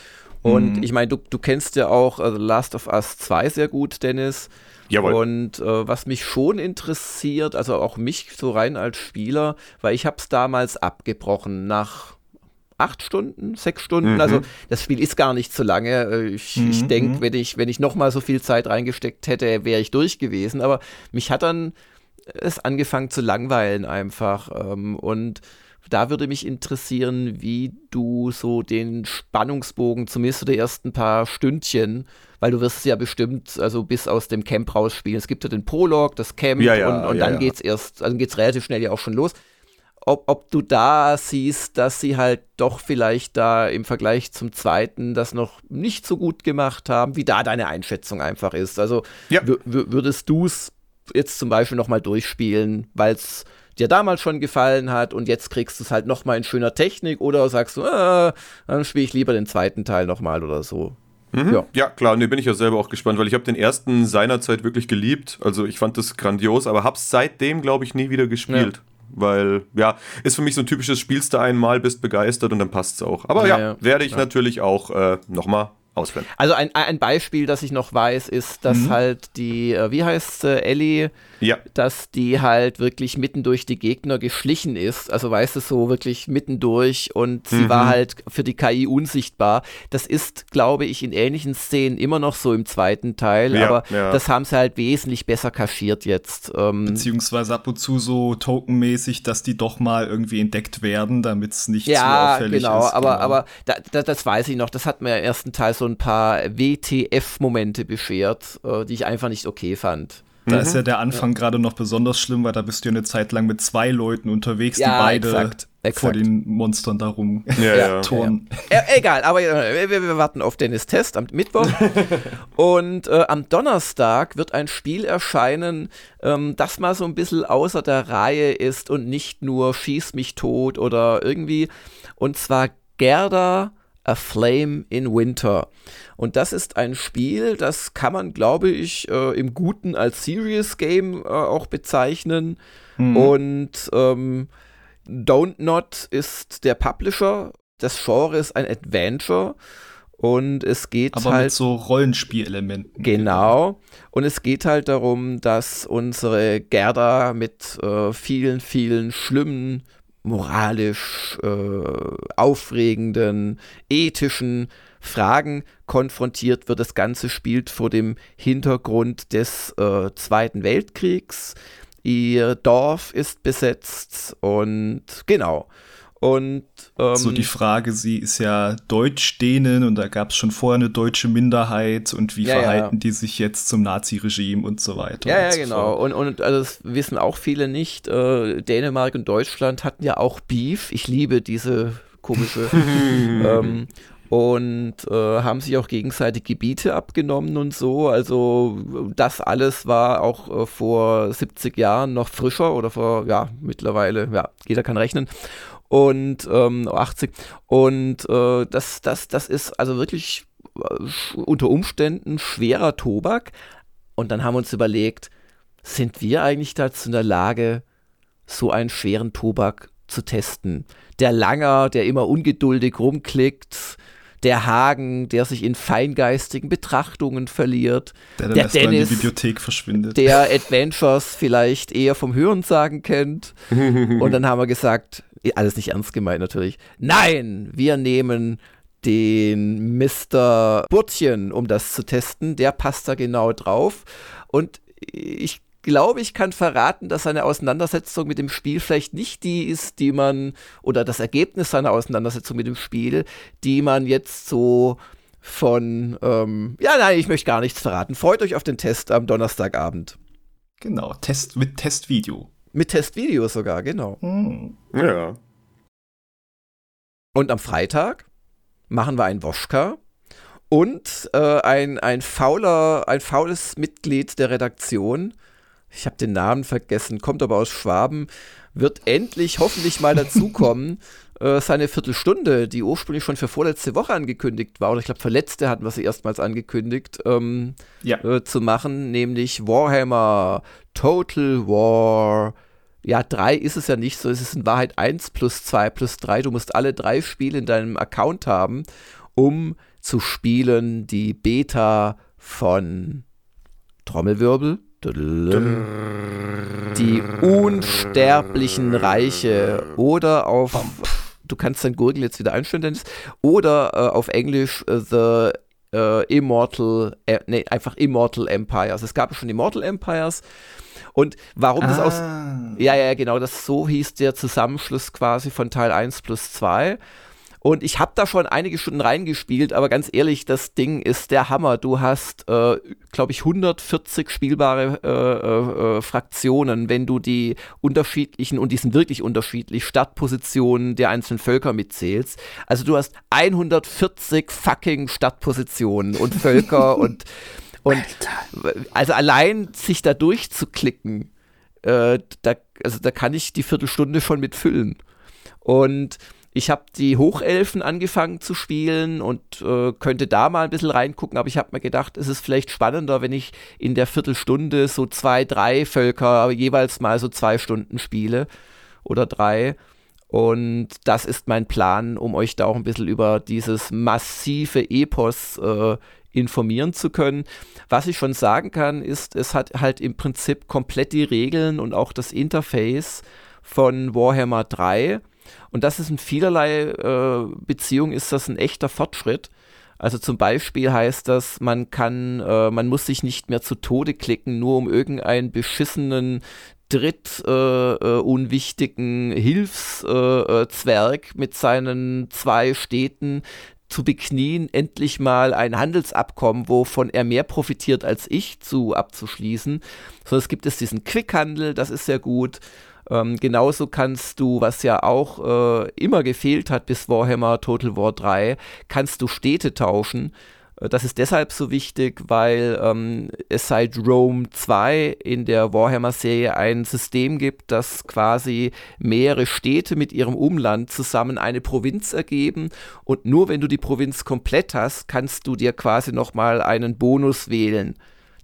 Und mhm. ich meine, du, du kennst ja auch uh, Last of Us 2 sehr gut, Dennis. Jawohl. Und äh, was mich schon interessiert, also auch mich so rein als Spieler, weil ich habe es damals abgebrochen nach acht Stunden, sechs Stunden. Mhm. Also das Spiel ist gar nicht so lange. Äh, ich, mhm. ich denke, mhm. wenn ich, wenn ich noch mal so viel Zeit reingesteckt hätte, wäre ich durch gewesen. Aber mich hat dann es angefangen zu langweilen einfach. Ähm, und da würde mich interessieren, wie du so den Spannungsbogen zumindest für die ersten paar Stündchen weil du wirst es ja bestimmt, also bis aus dem Camp rausspielen. Es gibt ja den Prolog, das Camp ja, ja, und, und ja, dann ja. geht's erst, also geht's relativ schnell ja auch schon los. Ob, ob du da siehst, dass sie halt doch vielleicht da im Vergleich zum zweiten das noch nicht so gut gemacht haben, wie da deine Einschätzung einfach ist. Also würdest du es jetzt zum Beispiel nochmal durchspielen, weil es dir damals schon gefallen hat und jetzt kriegst du es halt nochmal in schöner Technik oder sagst du, äh, dann spiele ich lieber den zweiten Teil nochmal oder so. Mhm. Ja. ja, klar, ne, bin ich ja selber auch gespannt, weil ich habe den ersten seinerzeit wirklich geliebt. Also ich fand das grandios, aber hab's seitdem, glaube ich, nie wieder gespielt. Ja. Weil, ja, ist für mich so ein typisches Spielst du einmal, bist begeistert und dann passt's auch. Aber ja, ja werde ich natürlich auch äh, nochmal ausführen. Also ein, ein Beispiel, das ich noch weiß, ist, dass mhm. halt die, äh, wie heißt äh, Ellie, ja. dass die halt wirklich mitten durch die Gegner geschlichen ist. Also weißt du, so wirklich mitten durch und sie mhm. war halt für die KI unsichtbar. Das ist, glaube ich, in ähnlichen Szenen immer noch so im zweiten Teil, ja, aber ja. das haben sie halt wesentlich besser kaschiert jetzt. Ähm, Beziehungsweise ab und zu so tokenmäßig, dass die doch mal irgendwie entdeckt werden, damit es nicht ja, zu auffällig genau, ist. Aber, genau, aber da, da, das weiß ich noch. Das hat mir im ersten Teil so ein paar WTF-Momente beschert, äh, die ich einfach nicht okay fand. Da mhm. ist ja der Anfang ja. gerade noch besonders schlimm, weil da bist du ja eine Zeit lang mit zwei Leuten unterwegs, ja, die beide exakt, exakt. vor den Monstern darum ja, ja, turnen. Ja. egal, aber äh, wir, wir, warten auf Dennis Test am Mittwoch. Und äh, am Donnerstag wird ein Spiel erscheinen, ähm, das mal so ein bisschen außer der Reihe ist und nicht nur Schieß mich tot oder irgendwie. Und zwar Gerda A Flame in Winter. Und das ist ein Spiel, das kann man, glaube ich, äh, im Guten als Serious Game äh, auch bezeichnen. Mhm. Und ähm, Don't Not ist der Publisher. Das Genre ist ein Adventure. Und es geht Aber halt. mit so Rollenspielelementen. Genau. Und es geht halt darum, dass unsere Gerda mit äh, vielen, vielen schlimmen moralisch äh, aufregenden, ethischen Fragen konfrontiert wird. Das Ganze spielt vor dem Hintergrund des äh, Zweiten Weltkriegs. Ihr Dorf ist besetzt und genau. Und ähm, so die Frage, sie ist ja Deutsch-Dänen und da gab es schon vorher eine deutsche Minderheit und wie ja, verhalten ja. die sich jetzt zum Nazi-Regime und so weiter. Ja, ja, so genau. Und, und also das wissen auch viele nicht. Äh, Dänemark und Deutschland hatten ja auch Beef. Ich liebe diese komische. ähm, und äh, haben sich auch gegenseitig Gebiete abgenommen und so. Also das alles war auch äh, vor 70 Jahren noch frischer oder vor, ja, mittlerweile, ja, jeder kann rechnen und ähm, 80. Und äh, das, das, das ist also wirklich äh, unter Umständen schwerer Tobak. Und dann haben wir uns überlegt, sind wir eigentlich dazu in der Lage, so einen schweren Tobak zu testen? Der Langer, der immer ungeduldig rumklickt, der Hagen, der sich in feingeistigen Betrachtungen verliert, der, der Dennis, in die Bibliothek verschwindet, der Adventures vielleicht eher vom Hörensagen kennt. Und dann haben wir gesagt, alles nicht ernst gemeint natürlich. Nein, wir nehmen den Mr. Burtchen, um das zu testen. Der passt da genau drauf. Und ich glaube, ich kann verraten, dass seine Auseinandersetzung mit dem Spiel vielleicht nicht die ist, die man, oder das Ergebnis seiner Auseinandersetzung mit dem Spiel, die man jetzt so von, ähm, ja, nein, ich möchte gar nichts verraten. Freut euch auf den Test am Donnerstagabend. Genau, Test mit Testvideo. Mit Testvideo sogar, genau. Hm. Ja. Und am Freitag machen wir ein Woschka und äh, ein, ein, fauler, ein faules Mitglied der Redaktion, ich habe den Namen vergessen, kommt aber aus Schwaben, wird endlich hoffentlich mal dazukommen, äh, seine Viertelstunde, die ursprünglich schon für vorletzte Woche angekündigt war, oder ich glaube, verletzte hatten wir sie erstmals angekündigt, ähm, ja. äh, zu machen, nämlich Warhammer Total War. Ja, 3 ist es ja nicht so, es ist in Wahrheit 1 plus 2 plus 3. Du musst alle drei Spiele in deinem Account haben, um zu spielen die Beta von Trommelwirbel. Die unsterblichen Reiche oder auf, du kannst dein Gurgel jetzt wieder einstellen, Dennis, oder äh, auf Englisch uh, The uh, Immortal, äh, nee, einfach Immortal Empires. Es gab schon Immortal Empires. Und warum ah. das aus. Ja, ja, genau, das so hieß der Zusammenschluss quasi von Teil 1 plus 2. Und ich habe da schon einige Stunden reingespielt, aber ganz ehrlich, das Ding ist der Hammer. Du hast, äh, glaube ich, 140 spielbare äh, äh, äh, Fraktionen, wenn du die unterschiedlichen, und die sind wirklich unterschiedlich, Startpositionen der einzelnen Völker mitzählst. Also du hast 140 fucking Startpositionen und Völker und, und also allein sich da durchzuklicken, äh, da, also da kann ich die Viertelstunde schon mitfüllen. Und ich habe die Hochelfen angefangen zu spielen und äh, könnte da mal ein bisschen reingucken, aber ich habe mir gedacht, es ist vielleicht spannender, wenn ich in der Viertelstunde so zwei, drei Völker jeweils mal so zwei Stunden spiele oder drei. Und das ist mein Plan, um euch da auch ein bisschen über dieses massive Epos äh, informieren zu können. Was ich schon sagen kann, ist, es hat halt im Prinzip komplett die Regeln und auch das Interface von Warhammer 3 und das ist in vielerlei äh, Beziehungen ist das ein echter Fortschritt. Also zum Beispiel heißt das, man kann, äh, man muss sich nicht mehr zu Tode klicken, nur um irgendeinen beschissenen dritt äh, äh, unwichtigen Hilfszwerg äh, äh, mit seinen zwei Städten zu beknien, endlich mal ein Handelsabkommen, wovon er mehr profitiert als ich, zu abzuschließen. Sondern es gibt es diesen Quickhandel, das ist sehr gut. Ähm, genauso kannst du, was ja auch äh, immer gefehlt hat bis Warhammer Total War 3, kannst du Städte tauschen. Äh, das ist deshalb so wichtig, weil ähm, es seit Rome 2 in der Warhammer-Serie ein System gibt, das quasi mehrere Städte mit ihrem Umland zusammen eine Provinz ergeben. Und nur wenn du die Provinz komplett hast, kannst du dir quasi nochmal einen Bonus wählen.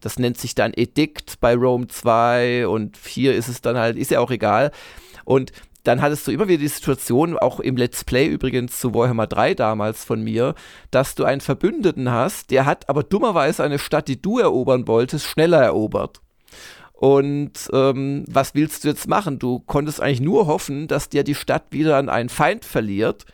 Das nennt sich dann Edikt bei Rome 2 und hier ist es dann halt, ist ja auch egal. Und dann hattest du immer wieder die Situation, auch im Let's Play übrigens zu Warhammer 3 damals von mir, dass du einen Verbündeten hast, der hat aber dummerweise eine Stadt, die du erobern wolltest, schneller erobert. Und ähm, was willst du jetzt machen? Du konntest eigentlich nur hoffen, dass der die Stadt wieder an einen Feind verliert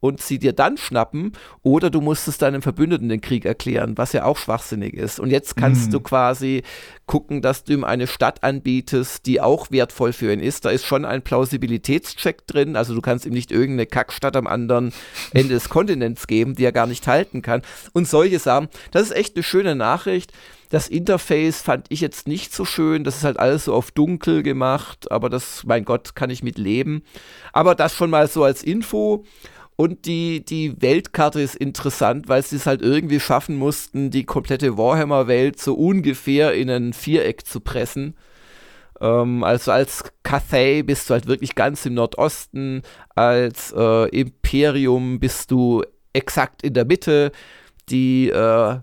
und sie dir dann schnappen oder du musstest deinem Verbündeten den Krieg erklären, was ja auch schwachsinnig ist. Und jetzt kannst mhm. du quasi gucken, dass du ihm eine Stadt anbietest, die auch wertvoll für ihn ist. Da ist schon ein Plausibilitätscheck drin, also du kannst ihm nicht irgendeine Kackstadt am anderen Ende des Kontinents geben, die er gar nicht halten kann. Und solche Sachen, das ist echt eine schöne Nachricht. Das Interface fand ich jetzt nicht so schön. Das ist halt alles so auf dunkel gemacht, aber das, mein Gott, kann ich mit leben. Aber das schon mal so als Info. Und die, die Weltkarte ist interessant, weil sie es halt irgendwie schaffen mussten, die komplette Warhammer-Welt so ungefähr in ein Viereck zu pressen. Ähm, also als Cathay bist du halt wirklich ganz im Nordosten, als äh, Imperium bist du exakt in der Mitte. Die äh,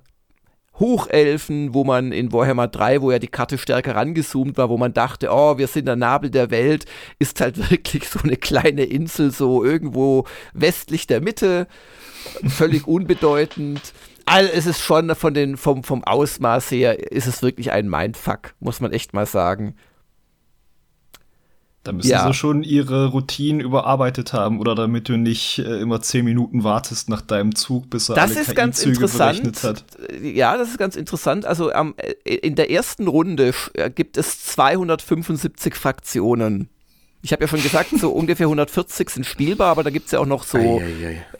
Hochelfen, wo man in Warhammer 3, wo ja die Karte stärker rangezoomt war, wo man dachte, oh, wir sind der Nabel der Welt, ist halt wirklich so eine kleine Insel, so irgendwo westlich der Mitte, völlig unbedeutend. Also es ist schon von den, vom, vom Ausmaß her, ist es wirklich ein Mindfuck, muss man echt mal sagen. Da müssen ja. sie schon ihre Routinen überarbeitet haben oder damit du nicht äh, immer zehn Minuten wartest nach deinem Zug, bis er das alle ist ganz interessant. hat. Ja, das ist ganz interessant. Also ähm, in der ersten Runde äh, gibt es 275 Fraktionen. Ich habe ja schon gesagt, so ungefähr 140 sind spielbar, aber da gibt es ja auch noch so,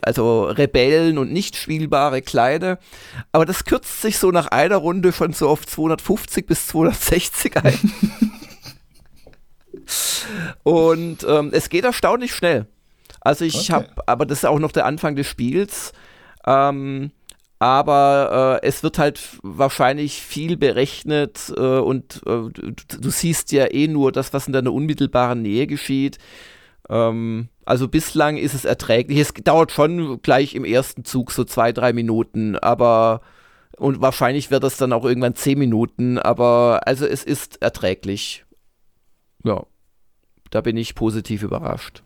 also Rebellen und nicht spielbare kleine. Aber das kürzt sich so nach einer Runde schon so auf 250 bis 260 ein. Und ähm, es geht erstaunlich schnell. Also ich okay. habe, aber das ist auch noch der Anfang des Spiels. Ähm, aber äh, es wird halt wahrscheinlich viel berechnet äh, und äh, du, du, siehst ja eh nur das, was in deiner unmittelbaren Nähe geschieht. Ähm, also bislang ist es erträglich. Es dauert schon gleich im ersten Zug so zwei, drei Minuten, aber und wahrscheinlich wird das dann auch irgendwann zehn Minuten, aber also es ist erträglich. Ja. Da bin ich positiv überrascht.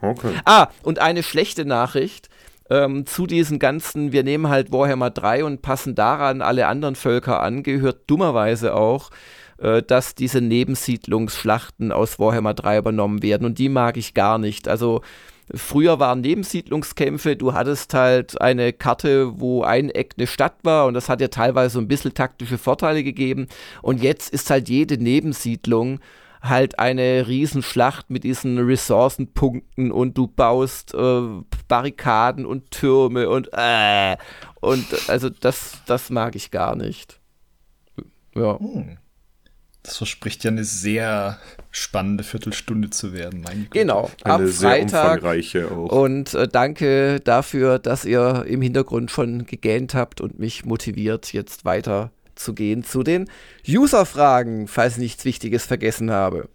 Okay. Ah, und eine schlechte Nachricht. Ähm, zu diesen ganzen, wir nehmen halt Warhammer 3 und passen daran alle anderen Völker an, gehört dummerweise auch, äh, dass diese Nebensiedlungsschlachten aus Warhammer 3 übernommen werden und die mag ich gar nicht. Also früher waren Nebensiedlungskämpfe, du hattest halt eine Karte, wo ein Eck eine Stadt war und das hat ja teilweise so ein bisschen taktische Vorteile gegeben und jetzt ist halt jede Nebensiedlung halt eine Riesenschlacht mit diesen Ressourcenpunkten und du baust äh, Barrikaden und Türme und äh, und also das, das mag ich gar nicht. Ja. Hm. Das verspricht ja eine sehr spannende Viertelstunde zu werden, meine Genau, eine ab sehr umfangreiche auch. Und äh, danke dafür, dass ihr im Hintergrund schon gegähnt habt und mich motiviert, jetzt weiter zu gehen zu den User-Fragen, falls ich nichts Wichtiges vergessen habe.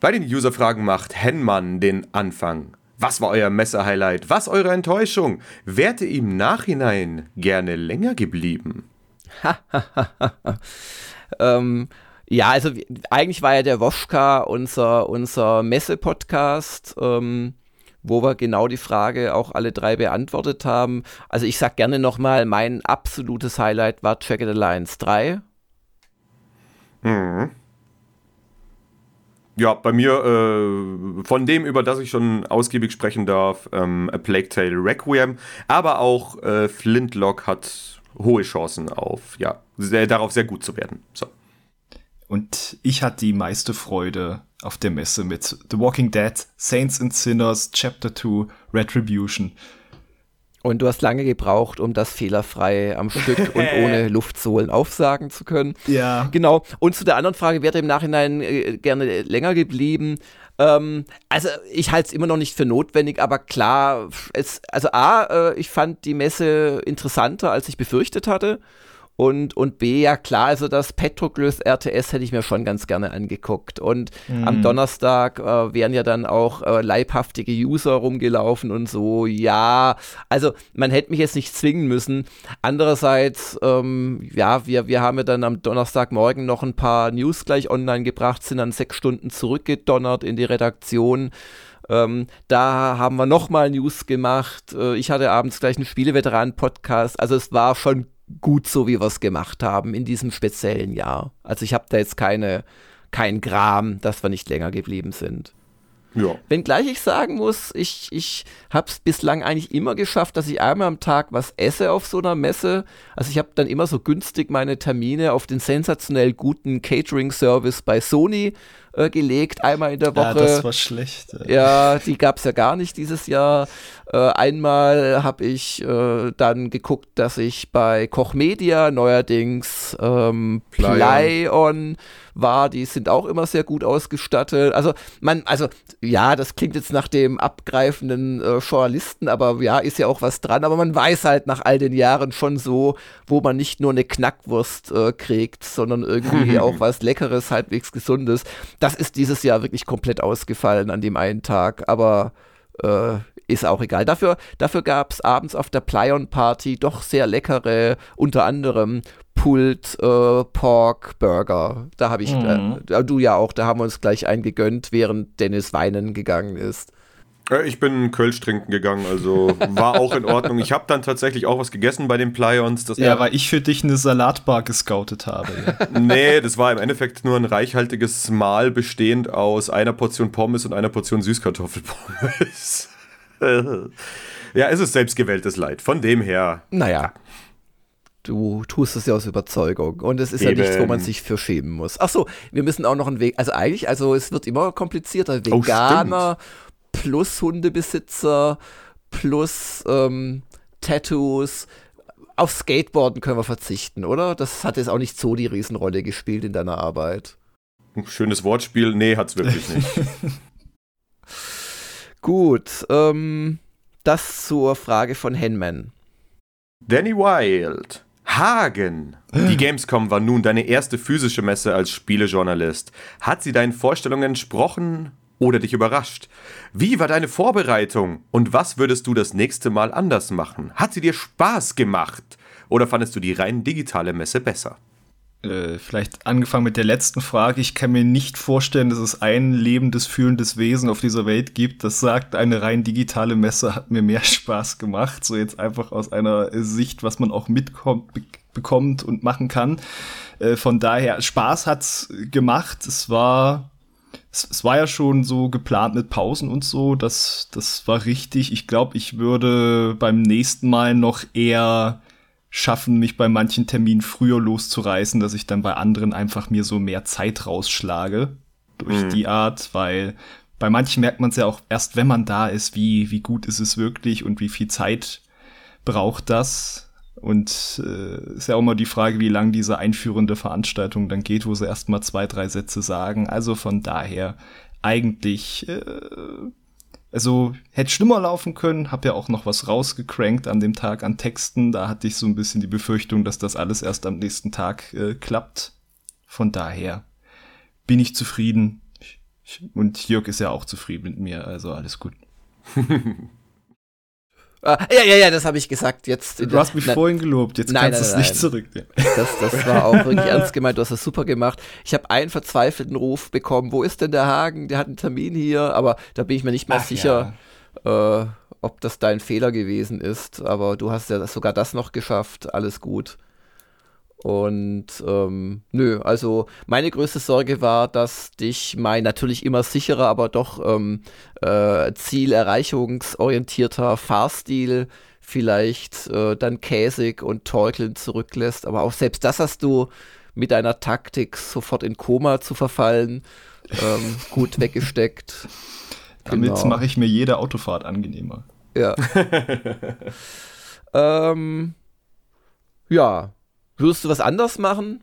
Bei den User-Fragen macht Henmann den Anfang. Was war euer Messer-Highlight? Was eure Enttäuschung? Ihr im Nachhinein gerne länger geblieben? ähm, ja, also eigentlich war ja der Woschka unser, unser Messe-Podcast. Ähm, wo wir genau die Frage auch alle drei beantwortet haben. Also ich sag gerne nochmal, mein absolutes Highlight war Jagged Alliance 3. Mhm. Ja, bei mir, äh, von dem, über das ich schon ausgiebig sprechen darf, ähm, A Plague Tale Requiem, aber auch äh, Flintlock hat hohe Chancen auf, ja, sehr, darauf sehr gut zu werden. So. Und ich hatte die meiste Freude auf der Messe mit The Walking Dead, Saints and Sinners, Chapter 2, Retribution. Und du hast lange gebraucht, um das fehlerfrei am Stück und ohne Luftsohlen aufsagen zu können. Ja. Genau. Und zu der anderen Frage, wäre im Nachhinein äh, gerne länger geblieben? Ähm, also ich halte es immer noch nicht für notwendig, aber klar, es, also A, äh, ich fand die Messe interessanter, als ich befürchtet hatte. Und, und B, ja klar, also das Petroglyph RTS hätte ich mir schon ganz gerne angeguckt. Und mhm. am Donnerstag äh, wären ja dann auch äh, leibhaftige User rumgelaufen und so. Ja, also man hätte mich jetzt nicht zwingen müssen. Andererseits, ähm, ja, wir, wir haben ja dann am Donnerstagmorgen noch ein paar News gleich online gebracht, sind dann sechs Stunden zurückgedonnert in die Redaktion. Ähm, da haben wir nochmal News gemacht. Äh, ich hatte abends gleich einen Spieleveteranen-Podcast. Also es war schon gut so, wie wir es gemacht haben in diesem speziellen Jahr. Also ich habe da jetzt keine, kein Gram, dass wir nicht länger geblieben sind. Ja. Wenngleich ich sagen muss, ich, ich habe es bislang eigentlich immer geschafft, dass ich einmal am Tag was esse auf so einer Messe. Also ich habe dann immer so günstig meine Termine auf den sensationell guten Catering-Service bei Sony äh, gelegt, einmal in der Woche. Ja, das war schlecht. Ja, ja die gab es ja gar nicht dieses Jahr. Äh, einmal habe ich äh, dann geguckt, dass ich bei Koch Media neuerdings ähm, Play-On war. Die sind auch immer sehr gut ausgestattet. Also man, also ja, das klingt jetzt nach dem abgreifenden äh, Journalisten, aber ja, ist ja auch was dran. Aber man weiß halt nach all den Jahren schon so, wo man nicht nur eine Knackwurst äh, kriegt, sondern irgendwie auch was Leckeres, halbwegs Gesundes. Das ist dieses Jahr wirklich komplett ausgefallen an dem einen Tag. Aber äh, ist auch egal. Dafür, dafür gab es abends auf der Plyon Party doch sehr leckere, unter anderem Pult äh, Pork Burger. Da habe ich, mhm. äh, du ja auch, da haben wir uns gleich einen gegönnt, während Dennis weinen gegangen ist. Ich bin Kölsch trinken gegangen, also war auch in Ordnung. Ich habe dann tatsächlich auch was gegessen bei den Plions. ja, weil ich für dich eine Salatbar gescoutet habe. Ja. nee, das war im Endeffekt nur ein reichhaltiges Mahl bestehend aus einer Portion Pommes und einer Portion Süßkartoffelpommes. ja, es ist selbstgewähltes Leid. Von dem her. Naja. Du tust es ja aus Überzeugung. Und es ist Eben. ja nichts, wo man sich für schämen muss. Achso, wir müssen auch noch einen Weg. Also eigentlich, also es wird immer komplizierter. Oh, Veganer. Oh, plus Hundebesitzer plus ähm, Tattoos. Auf Skateboarden können wir verzichten, oder? Das hat jetzt auch nicht so die Riesenrolle gespielt in deiner Arbeit. Schönes Wortspiel. Nee, hat's wirklich nicht. Gut, ähm, das zur Frage von Henman. Danny Wild. Hagen. Die Gamescom war nun deine erste physische Messe als Spielejournalist. Hat sie deinen Vorstellungen entsprochen oder dich überrascht? Wie war deine Vorbereitung und was würdest du das nächste Mal anders machen? Hat sie dir Spaß gemacht oder fandest du die rein digitale Messe besser? Äh, vielleicht angefangen mit der letzten Frage. Ich kann mir nicht vorstellen, dass es ein lebendes, fühlendes Wesen auf dieser Welt gibt, das sagt, eine rein digitale Messe hat mir mehr Spaß gemacht. So jetzt einfach aus einer Sicht, was man auch mitkommt, bekommt und machen kann. Äh, von daher, Spaß hat's gemacht. Es war es, es, war ja schon so geplant mit Pausen und so, das, das war richtig. Ich glaube, ich würde beim nächsten Mal noch eher schaffen, mich bei manchen Terminen früher loszureißen, dass ich dann bei anderen einfach mir so mehr Zeit rausschlage durch mhm. die Art, weil bei manchen merkt man es ja auch erst, wenn man da ist, wie, wie gut ist es wirklich und wie viel Zeit braucht das. Und äh, ist ja auch mal die Frage, wie lang diese einführende Veranstaltung dann geht, wo sie erst mal zwei, drei Sätze sagen. Also von daher eigentlich, äh, also hätte schlimmer laufen können. Hab ja auch noch was rausgecrankt an dem Tag an Texten. Da hatte ich so ein bisschen die Befürchtung, dass das alles erst am nächsten Tag äh, klappt. Von daher bin ich zufrieden. Und Jörg ist ja auch zufrieden mit mir, also alles gut. Ah, ja, ja, ja, das habe ich gesagt. Jetzt, du hast mich nein, vorhin gelobt, jetzt nein, kannst du es nicht zurücknehmen. Das, das war auch wirklich ernst gemeint, du hast das super gemacht. Ich habe einen verzweifelten Ruf bekommen, wo ist denn der Hagen? Der hat einen Termin hier, aber da bin ich mir nicht mehr Ach, sicher, ja. äh, ob das dein Fehler gewesen ist. Aber du hast ja sogar das noch geschafft, alles gut. Und ähm, nö, also meine größte Sorge war, dass dich mein natürlich immer sicherer, aber doch ähm, äh, zielerreichungsorientierter Fahrstil vielleicht äh, dann käsig und torkelnd zurücklässt. Aber auch selbst das hast du mit deiner Taktik sofort in Koma zu verfallen ähm, gut weggesteckt. Damit genau. mache ich mir jede Autofahrt angenehmer. Ja. ähm, ja, Würdest du was anders machen?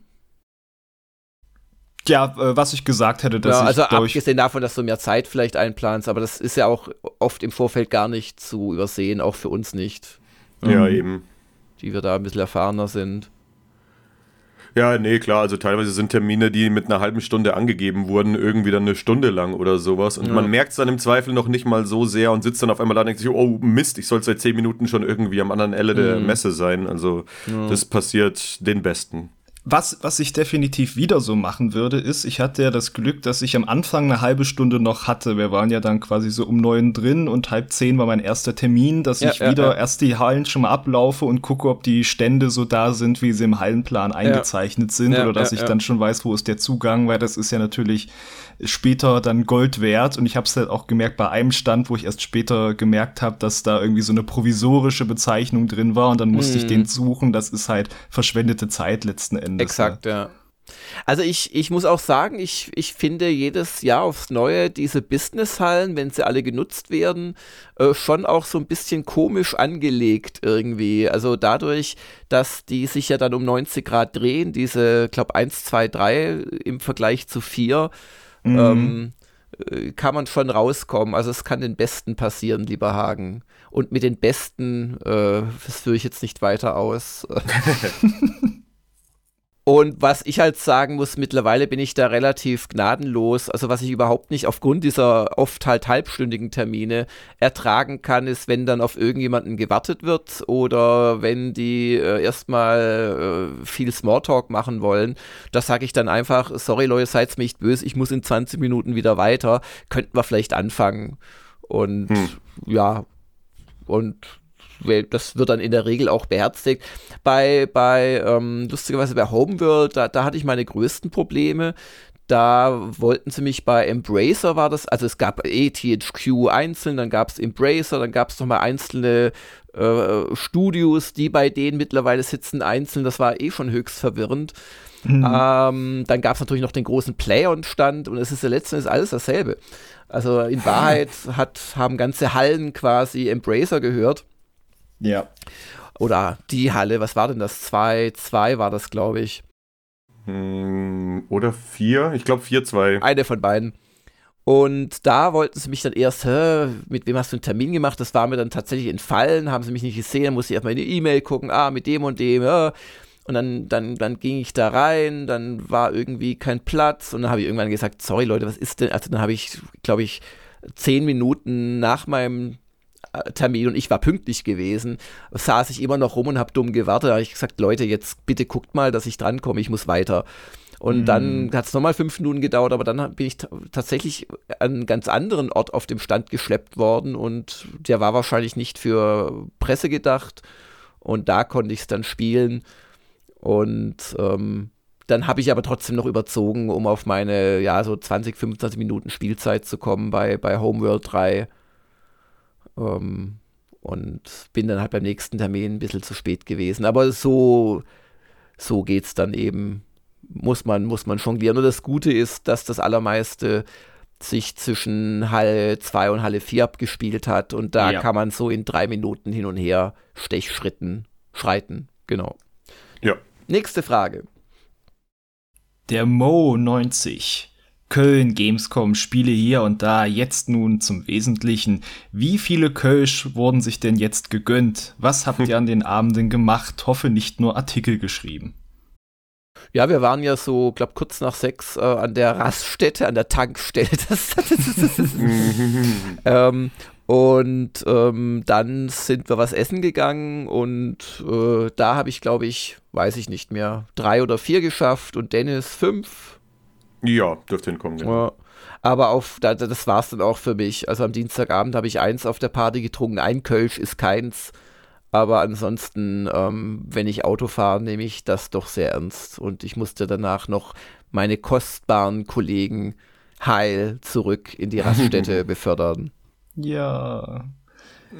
Ja, äh, was ich gesagt hätte, dass ja, also ich abgesehen davon, dass du mehr Zeit vielleicht einplanst, aber das ist ja auch oft im Vorfeld gar nicht zu übersehen, auch für uns nicht. Ja, ähm, eben. Die wir da ein bisschen erfahrener sind. Ja, nee, klar. Also teilweise sind Termine, die mit einer halben Stunde angegeben wurden, irgendwie dann eine Stunde lang oder sowas. Und ja. man merkt es dann im Zweifel noch nicht mal so sehr und sitzt dann auf einmal da und denkt sich, oh Mist, ich soll seit zehn Minuten schon irgendwie am anderen Ende mhm. der Messe sein. Also ja. das passiert den Besten. Was, was ich definitiv wieder so machen würde, ist, ich hatte ja das Glück, dass ich am Anfang eine halbe Stunde noch hatte. Wir waren ja dann quasi so um neun drin und halb zehn war mein erster Termin, dass ja, ich ja, wieder ja. erst die Hallen schon mal ablaufe und gucke, ob die Stände so da sind, wie sie im Hallenplan eingezeichnet sind oder dass ich dann schon weiß, wo ist der Zugang, weil das ist ja natürlich später dann Gold wert. Und ich habe es halt auch gemerkt bei einem Stand, wo ich erst später gemerkt habe, dass da irgendwie so eine provisorische Bezeichnung drin war und dann musste mm. ich den mhm. suchen. Das ist halt verschwendete Zeit letzten Endes. Exakt, ja. Also ich, ich muss auch sagen, ich, ich finde jedes Jahr aufs Neue diese Businesshallen, wenn sie alle genutzt werden, äh, schon auch so ein bisschen komisch angelegt irgendwie. Also dadurch, dass die sich ja dann um 90 Grad drehen, diese, glaube 1, 2, 3 im Vergleich zu 4, mhm. ähm, äh, kann man schon rauskommen. Also es kann den Besten passieren, lieber Hagen. Und mit den Besten, äh, das führe ich jetzt nicht weiter aus. Und was ich halt sagen muss, mittlerweile bin ich da relativ gnadenlos. Also was ich überhaupt nicht aufgrund dieser oft halt halbstündigen Termine ertragen kann, ist, wenn dann auf irgendjemanden gewartet wird oder wenn die äh, erstmal äh, viel Smalltalk machen wollen. Da sage ich dann einfach, sorry Leute, seid mir nicht böse, ich muss in 20 Minuten wieder weiter. Könnten wir vielleicht anfangen. Und hm. ja, und das wird dann in der Regel auch beherzigt. Bei, bei ähm, lustigerweise bei Homeworld, da, da hatte ich meine größten Probleme. Da wollten sie mich bei Embracer war das, also es gab eh THQ einzeln, dann gab es Embracer, dann gab es nochmal einzelne äh, Studios, die bei denen mittlerweile sitzen einzeln, das war eh schon höchst verwirrend. Mhm. Ähm, dann gab es natürlich noch den großen Play-on-Stand und es ist ja letztendlich alles dasselbe. Also in Wahrheit hat, haben ganze Hallen quasi Embracer gehört. Ja. Oder die Halle, was war denn das? Zwei, zwei war das, glaube ich. Hm, oder vier? Ich glaube vier, zwei. Eine von beiden. Und da wollten sie mich dann erst, hä, mit wem hast du einen Termin gemacht? Das war mir dann tatsächlich entfallen, haben sie mich nicht gesehen, musste ich erstmal in die E-Mail gucken, ah, mit dem und dem, ja. Und dann, dann, dann ging ich da rein, dann war irgendwie kein Platz und dann habe ich irgendwann gesagt, sorry Leute, was ist denn? Also dann habe ich, glaube ich, zehn Minuten nach meinem Termin und ich war pünktlich gewesen, saß ich immer noch rum und habe dumm gewartet. Da habe ich gesagt, Leute, jetzt bitte guckt mal, dass ich drankomme, ich muss weiter. Und mhm. dann hat es nochmal fünf Minuten gedauert, aber dann bin ich tatsächlich an einen ganz anderen Ort auf dem Stand geschleppt worden und der war wahrscheinlich nicht für Presse gedacht. Und da konnte ich es dann spielen. Und ähm, dann habe ich aber trotzdem noch überzogen, um auf meine, ja, so 20, 25 Minuten Spielzeit zu kommen bei, bei Homeworld 3. Ähm, und bin dann halt beim nächsten Termin ein bisschen zu spät gewesen. Aber so, so geht es dann eben. Muss man, muss man jonglieren. Und das Gute ist, dass das Allermeiste sich zwischen Halle 2 und Halle 4 abgespielt hat. Und da ja. kann man so in drei Minuten hin und her Stechschritten schreiten. Genau. Ja. Nächste Frage. Der Mo 90 Köln, Gamescom, Spiele hier und da, jetzt nun zum Wesentlichen. Wie viele Kölsch wurden sich denn jetzt gegönnt? Was habt ihr an den Abenden gemacht? Hoffe nicht nur Artikel geschrieben. Ja, wir waren ja so, glaub kurz nach sechs äh, an der Raststätte, an der Tankstelle. Das, das, das, ähm, und ähm, dann sind wir was essen gegangen und äh, da habe ich, glaube ich, weiß ich nicht mehr, drei oder vier geschafft und Dennis fünf ja, dürfte hinkommen, genau. Ja. Aber auf, das war es dann auch für mich. Also am Dienstagabend habe ich eins auf der Party getrunken, ein Kölsch ist keins. Aber ansonsten, ähm, wenn ich Auto fahre, nehme ich das doch sehr ernst. Und ich musste danach noch meine kostbaren Kollegen heil zurück in die Raststätte befördern. Ja.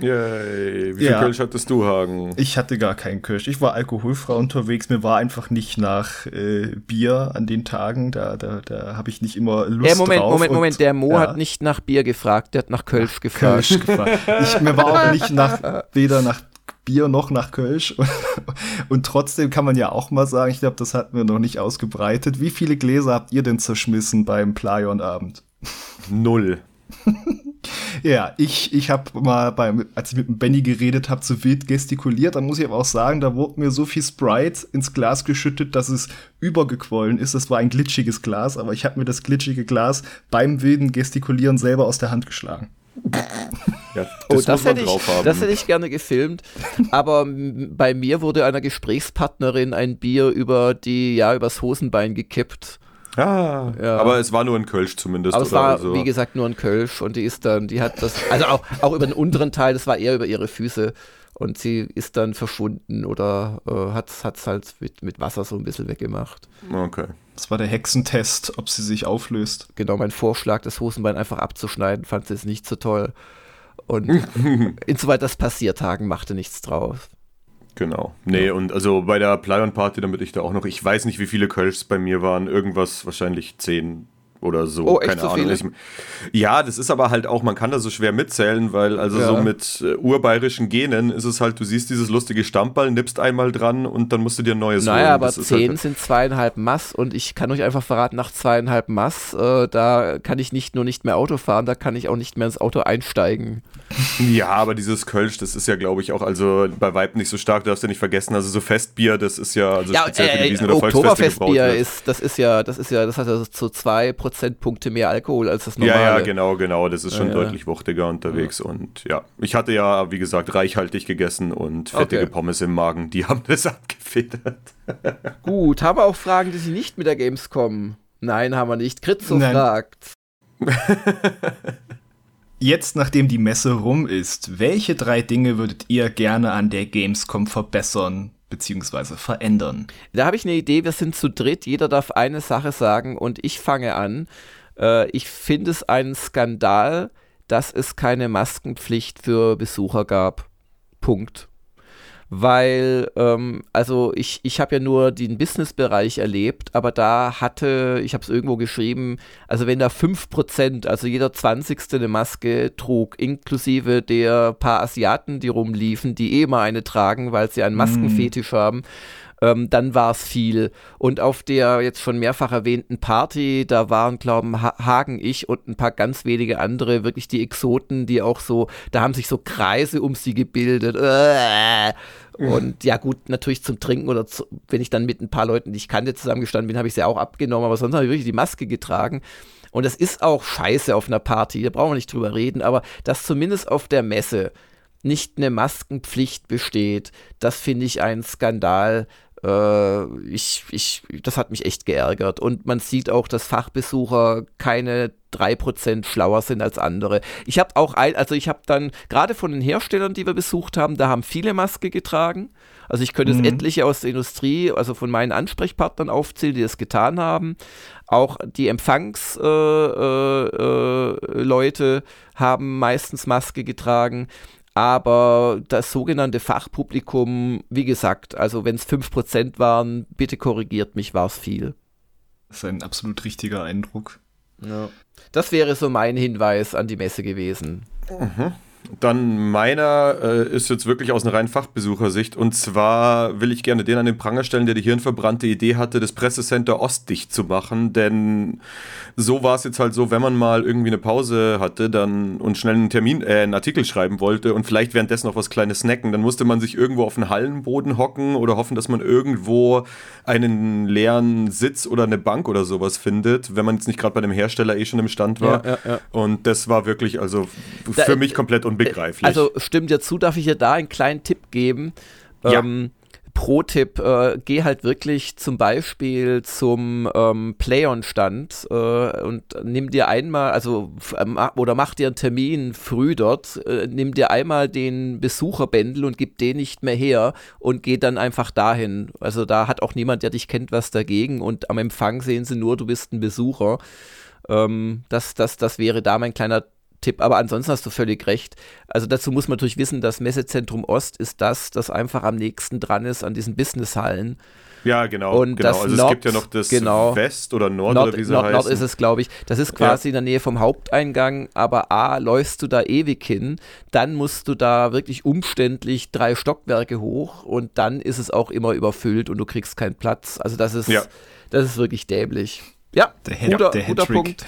Yay. Wie viel ja. Kölsch hattest du, Hagen? Ich hatte gar keinen Kölsch. Ich war alkoholfrei unterwegs. Mir war einfach nicht nach äh, Bier an den Tagen. Da, da, da habe ich nicht immer Lust äh, Moment, drauf. Moment, Moment. Der Mo ja. hat nicht nach Bier gefragt. Der hat nach Kölsch gefragt. Kölsch gefragt. Ich, mir war auch nicht nach, weder nach Bier noch nach Kölsch. Und, und trotzdem kann man ja auch mal sagen, ich glaube, das hatten wir noch nicht ausgebreitet. Wie viele Gläser habt ihr denn zerschmissen beim Playon-Abend? Null. ja, ich, ich habe mal beim, als ich mit dem Benny geredet habe, zu wild gestikuliert. Da muss ich aber auch sagen, da wurde mir so viel Sprite ins Glas geschüttet, dass es übergequollen ist. Das war ein glitschiges Glas, aber ich habe mir das glitschige Glas beim wilden Gestikulieren selber aus der Hand geschlagen. Ja, das oh, das hätte, ich, das hätte ich gerne gefilmt. Aber bei mir wurde einer Gesprächspartnerin ein Bier über die, ja, übers Hosenbein gekippt. Ah, ja. aber es war nur ein Kölsch zumindest. Aber es war, so. wie gesagt, nur ein Kölsch und die ist dann, die hat das, also auch, auch über den unteren Teil, das war eher über ihre Füße und sie ist dann verschwunden oder äh, hat es halt mit, mit Wasser so ein bisschen weggemacht. Okay. Das war der Hexentest, ob sie sich auflöst. Genau, mein Vorschlag, das Hosenbein einfach abzuschneiden, fand sie jetzt nicht so toll. Und insoweit das passiert, Hagen machte nichts drauf. Genau. Nee, und also bei der Plyon Party, damit ich da auch noch, ich weiß nicht, wie viele Kölschs bei mir waren, irgendwas wahrscheinlich zehn oder so. Oh, echt Keine so Ahnung. Ich, ja, das ist aber halt auch, man kann da so schwer mitzählen, weil also ja. so mit äh, urbayerischen Genen ist es halt, du siehst dieses lustige Stammball, nippst einmal dran und dann musst du dir ein neues naja, holen. aber das zehn halt sind zweieinhalb Mass und ich kann euch einfach verraten, nach zweieinhalb Mass, äh, da kann ich nicht nur nicht mehr Auto fahren, da kann ich auch nicht mehr ins Auto einsteigen. Ja, aber dieses Kölsch, das ist ja, glaube ich, auch also bei Weitem nicht so stark, du darfst ja nicht vergessen, also so Festbier, das ist ja also ja, speziell äh, für die Wiesen- oder Oktoberfestbier ist, das ist ja, das ist ja, das hat ja so zwei Prozentpunkte mehr Alkohol als das normale. Ja, ja, genau, genau. Das ist schon ja, deutlich wuchtiger unterwegs. Ja. Und ja, ich hatte ja, wie gesagt, reichhaltig gegessen und fettige okay. Pommes im Magen. Die haben das abgefedert. Gut, haben wir auch Fragen, die Sie nicht mit der Gamescom? Nein, haben wir nicht. Kritzo fragt. Jetzt, nachdem die Messe rum ist, welche drei Dinge würdet ihr gerne an der Gamescom verbessern bzw. verändern? Da habe ich eine Idee, wir sind zu dritt, jeder darf eine Sache sagen und ich fange an. Äh, ich finde es einen Skandal, dass es keine Maskenpflicht für Besucher gab. Punkt weil, ähm, also ich, ich habe ja nur den Business-Bereich erlebt, aber da hatte, ich habe es irgendwo geschrieben, also wenn da 5%, also jeder 20. eine Maske trug, inklusive der paar Asiaten, die rumliefen, die eh mal eine tragen, weil sie einen Maskenfetisch mm. haben, ähm, dann war es viel. Und auf der jetzt schon mehrfach erwähnten Party, da waren, glauben Hagen, ich und ein paar ganz wenige andere wirklich die Exoten, die auch so, da haben sich so Kreise um sie gebildet. Äh. Und ja, gut, natürlich zum Trinken oder zu, wenn ich dann mit ein paar Leuten, die ich kannte, zusammengestanden bin, habe ich sie auch abgenommen, aber sonst habe ich wirklich die Maske getragen. Und das ist auch scheiße auf einer Party, da brauchen wir nicht drüber reden, aber dass zumindest auf der Messe nicht eine Maskenpflicht besteht, das finde ich ein Skandal, äh, ich, ich, das hat mich echt geärgert. Und man sieht auch, dass Fachbesucher keine 3% schlauer sind als andere. Ich habe auch, ein, also ich habe dann, gerade von den Herstellern, die wir besucht haben, da haben viele Maske getragen. Also ich könnte mhm. jetzt etliche aus der Industrie, also von meinen Ansprechpartnern aufzählen, die das getan haben. Auch die Empfangsleute äh, äh, äh haben meistens Maske getragen. Aber das sogenannte Fachpublikum, wie gesagt, also wenn es 5% waren, bitte korrigiert mich, war es viel. Das ist ein absolut richtiger Eindruck. Ja. Das wäre so mein Hinweis an die Messe gewesen. Mhm. Dann meiner äh, ist jetzt wirklich aus einer reinen Fachbesuchersicht. Und zwar will ich gerne den an den Pranger stellen, der die hirnverbrannte Idee hatte, das Pressecenter ostdicht zu machen. Denn so war es jetzt halt so, wenn man mal irgendwie eine Pause hatte dann und schnell einen Termin, äh, einen Artikel schreiben wollte und vielleicht währenddessen noch was Kleines snacken, dann musste man sich irgendwo auf den Hallenboden hocken oder hoffen, dass man irgendwo einen leeren Sitz oder eine Bank oder sowas findet, wenn man jetzt nicht gerade bei dem Hersteller eh schon im Stand war. Ja, ja, ja. Und das war wirklich also für da, mich komplett unbegreiflich. Also stimmt ja zu, darf ich dir da einen kleinen Tipp geben. Ja. Ähm, Pro-Tipp, äh, geh halt wirklich zum Beispiel zum ähm, Play-on-Stand äh, und nimm dir einmal, also oder mach dir einen Termin früh dort, äh, nimm dir einmal den Besucherbändel und gib den nicht mehr her und geh dann einfach dahin. Also da hat auch niemand, der dich kennt, was dagegen und am Empfang sehen sie nur, du bist ein Besucher. Ähm, das, das, das wäre da mein kleiner Tipp. Aber ansonsten hast du völlig recht. Also dazu muss man natürlich wissen, das Messezentrum Ost ist das, das einfach am nächsten dran ist an diesen Businesshallen. Ja, genau. Und genau. also Nord, es gibt ja noch das genau, West oder Nord, Nord oder wie sie Nord, heißen. Nord ist es, glaube ich. Das ist quasi ja. in der Nähe vom Haupteingang, aber A, läufst du da ewig hin, dann musst du da wirklich umständlich drei Stockwerke hoch und dann ist es auch immer überfüllt und du kriegst keinen Platz. Also das ist, ja. das ist wirklich dämlich. Ja, der guter, der guter Punkt.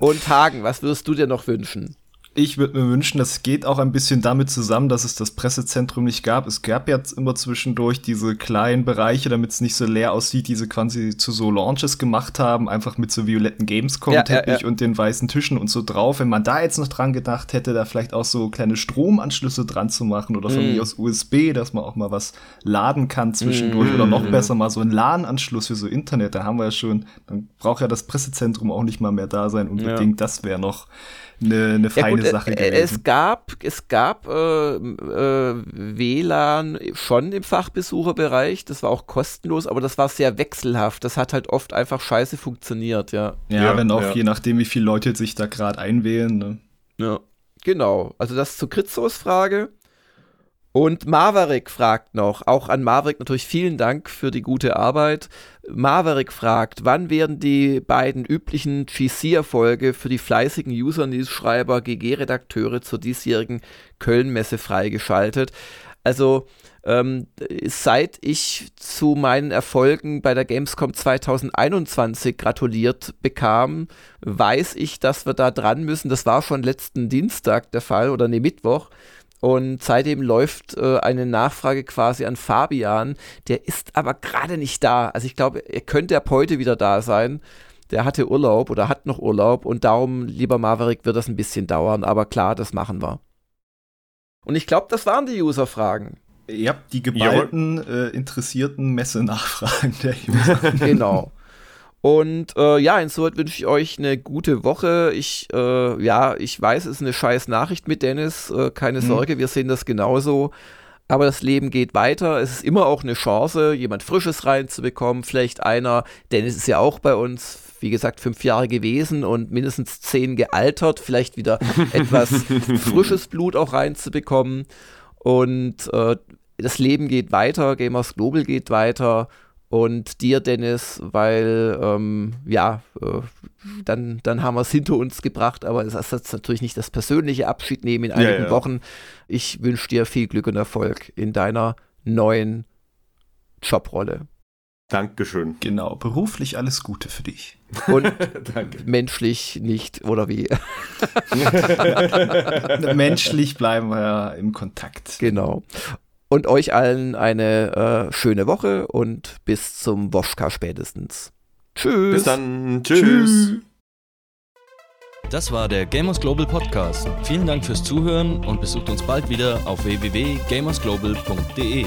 Und Hagen, was würdest du dir noch wünschen? Ich würde mir wünschen, das geht auch ein bisschen damit zusammen, dass es das Pressezentrum nicht gab. Es gab jetzt immer zwischendurch diese kleinen Bereiche, damit es nicht so leer aussieht, die sie quasi zu so Launches gemacht haben, einfach mit so violetten Gamescom-Teppich ja, ja, ja. und den weißen Tischen und so drauf. Wenn man da jetzt noch dran gedacht hätte, da vielleicht auch so kleine Stromanschlüsse dran zu machen oder von mm. mir aus USB, dass man auch mal was laden kann zwischendurch mm. oder noch besser mal so ein LAN-Anschluss für so Internet. Da haben wir ja schon, dann braucht ja das Pressezentrum auch nicht mal mehr da sein unbedingt. Das wäre noch eine, eine feine ja, gut, Sache äh, gewesen. Es gab, es gab äh, äh, WLAN schon im Fachbesucherbereich, das war auch kostenlos, aber das war sehr wechselhaft. Das hat halt oft einfach scheiße funktioniert, ja. Ja, ja wenn auch ja. je nachdem, wie viele Leute sich da gerade einwählen. Ne? Ja, genau. Also das zur Kritzos Frage. Und Maverick fragt noch, auch an Maverick natürlich vielen Dank für die gute Arbeit. Maverick fragt, wann werden die beiden üblichen GC-Erfolge für die fleißigen User-News-Schreiber, GG-Redakteure zur diesjährigen Köln-Messe freigeschaltet? Also, ähm, seit ich zu meinen Erfolgen bei der Gamescom 2021 gratuliert bekam, weiß ich, dass wir da dran müssen. Das war schon letzten Dienstag der Fall oder nee, Mittwoch. Und seitdem läuft äh, eine Nachfrage quasi an Fabian. Der ist aber gerade nicht da. Also ich glaube, er könnte ab heute wieder da sein. Der hatte Urlaub oder hat noch Urlaub und darum, lieber Maverick, wird das ein bisschen dauern. Aber klar, das machen wir. Und ich glaube, das waren die User-Fragen. Ihr habt die geballten, äh, interessierten Messe-Nachfragen der User. genau. Und äh, ja, insoweit wünsche ich euch eine gute Woche. Ich, äh, ja, ich weiß, es ist eine scheiß Nachricht mit Dennis. Äh, keine mhm. Sorge, wir sehen das genauso. Aber das Leben geht weiter. Es ist immer auch eine Chance, jemand Frisches reinzubekommen. Vielleicht einer, Dennis ist ja auch bei uns, wie gesagt, fünf Jahre gewesen und mindestens zehn gealtert. Vielleicht wieder etwas frisches Blut auch reinzubekommen. Und äh, das Leben geht weiter, Gamers Global geht weiter und dir, Dennis, weil, ähm, ja, äh, dann, dann haben wir es hinter uns gebracht, aber das ist jetzt natürlich nicht das persönliche Abschied nehmen in einigen ja, ja. Wochen. Ich wünsche dir viel Glück und Erfolg in deiner neuen Jobrolle. Dankeschön. Genau, beruflich alles Gute für dich. Und menschlich nicht, oder wie? menschlich bleiben wir ja im Kontakt. Genau. Und euch allen eine äh, schöne Woche und bis zum Woschka spätestens. Tschüss. Bis dann. Tschüss. Tschüss. Das war der Gamers Global Podcast. Vielen Dank fürs Zuhören und besucht uns bald wieder auf www.gamersglobal.de.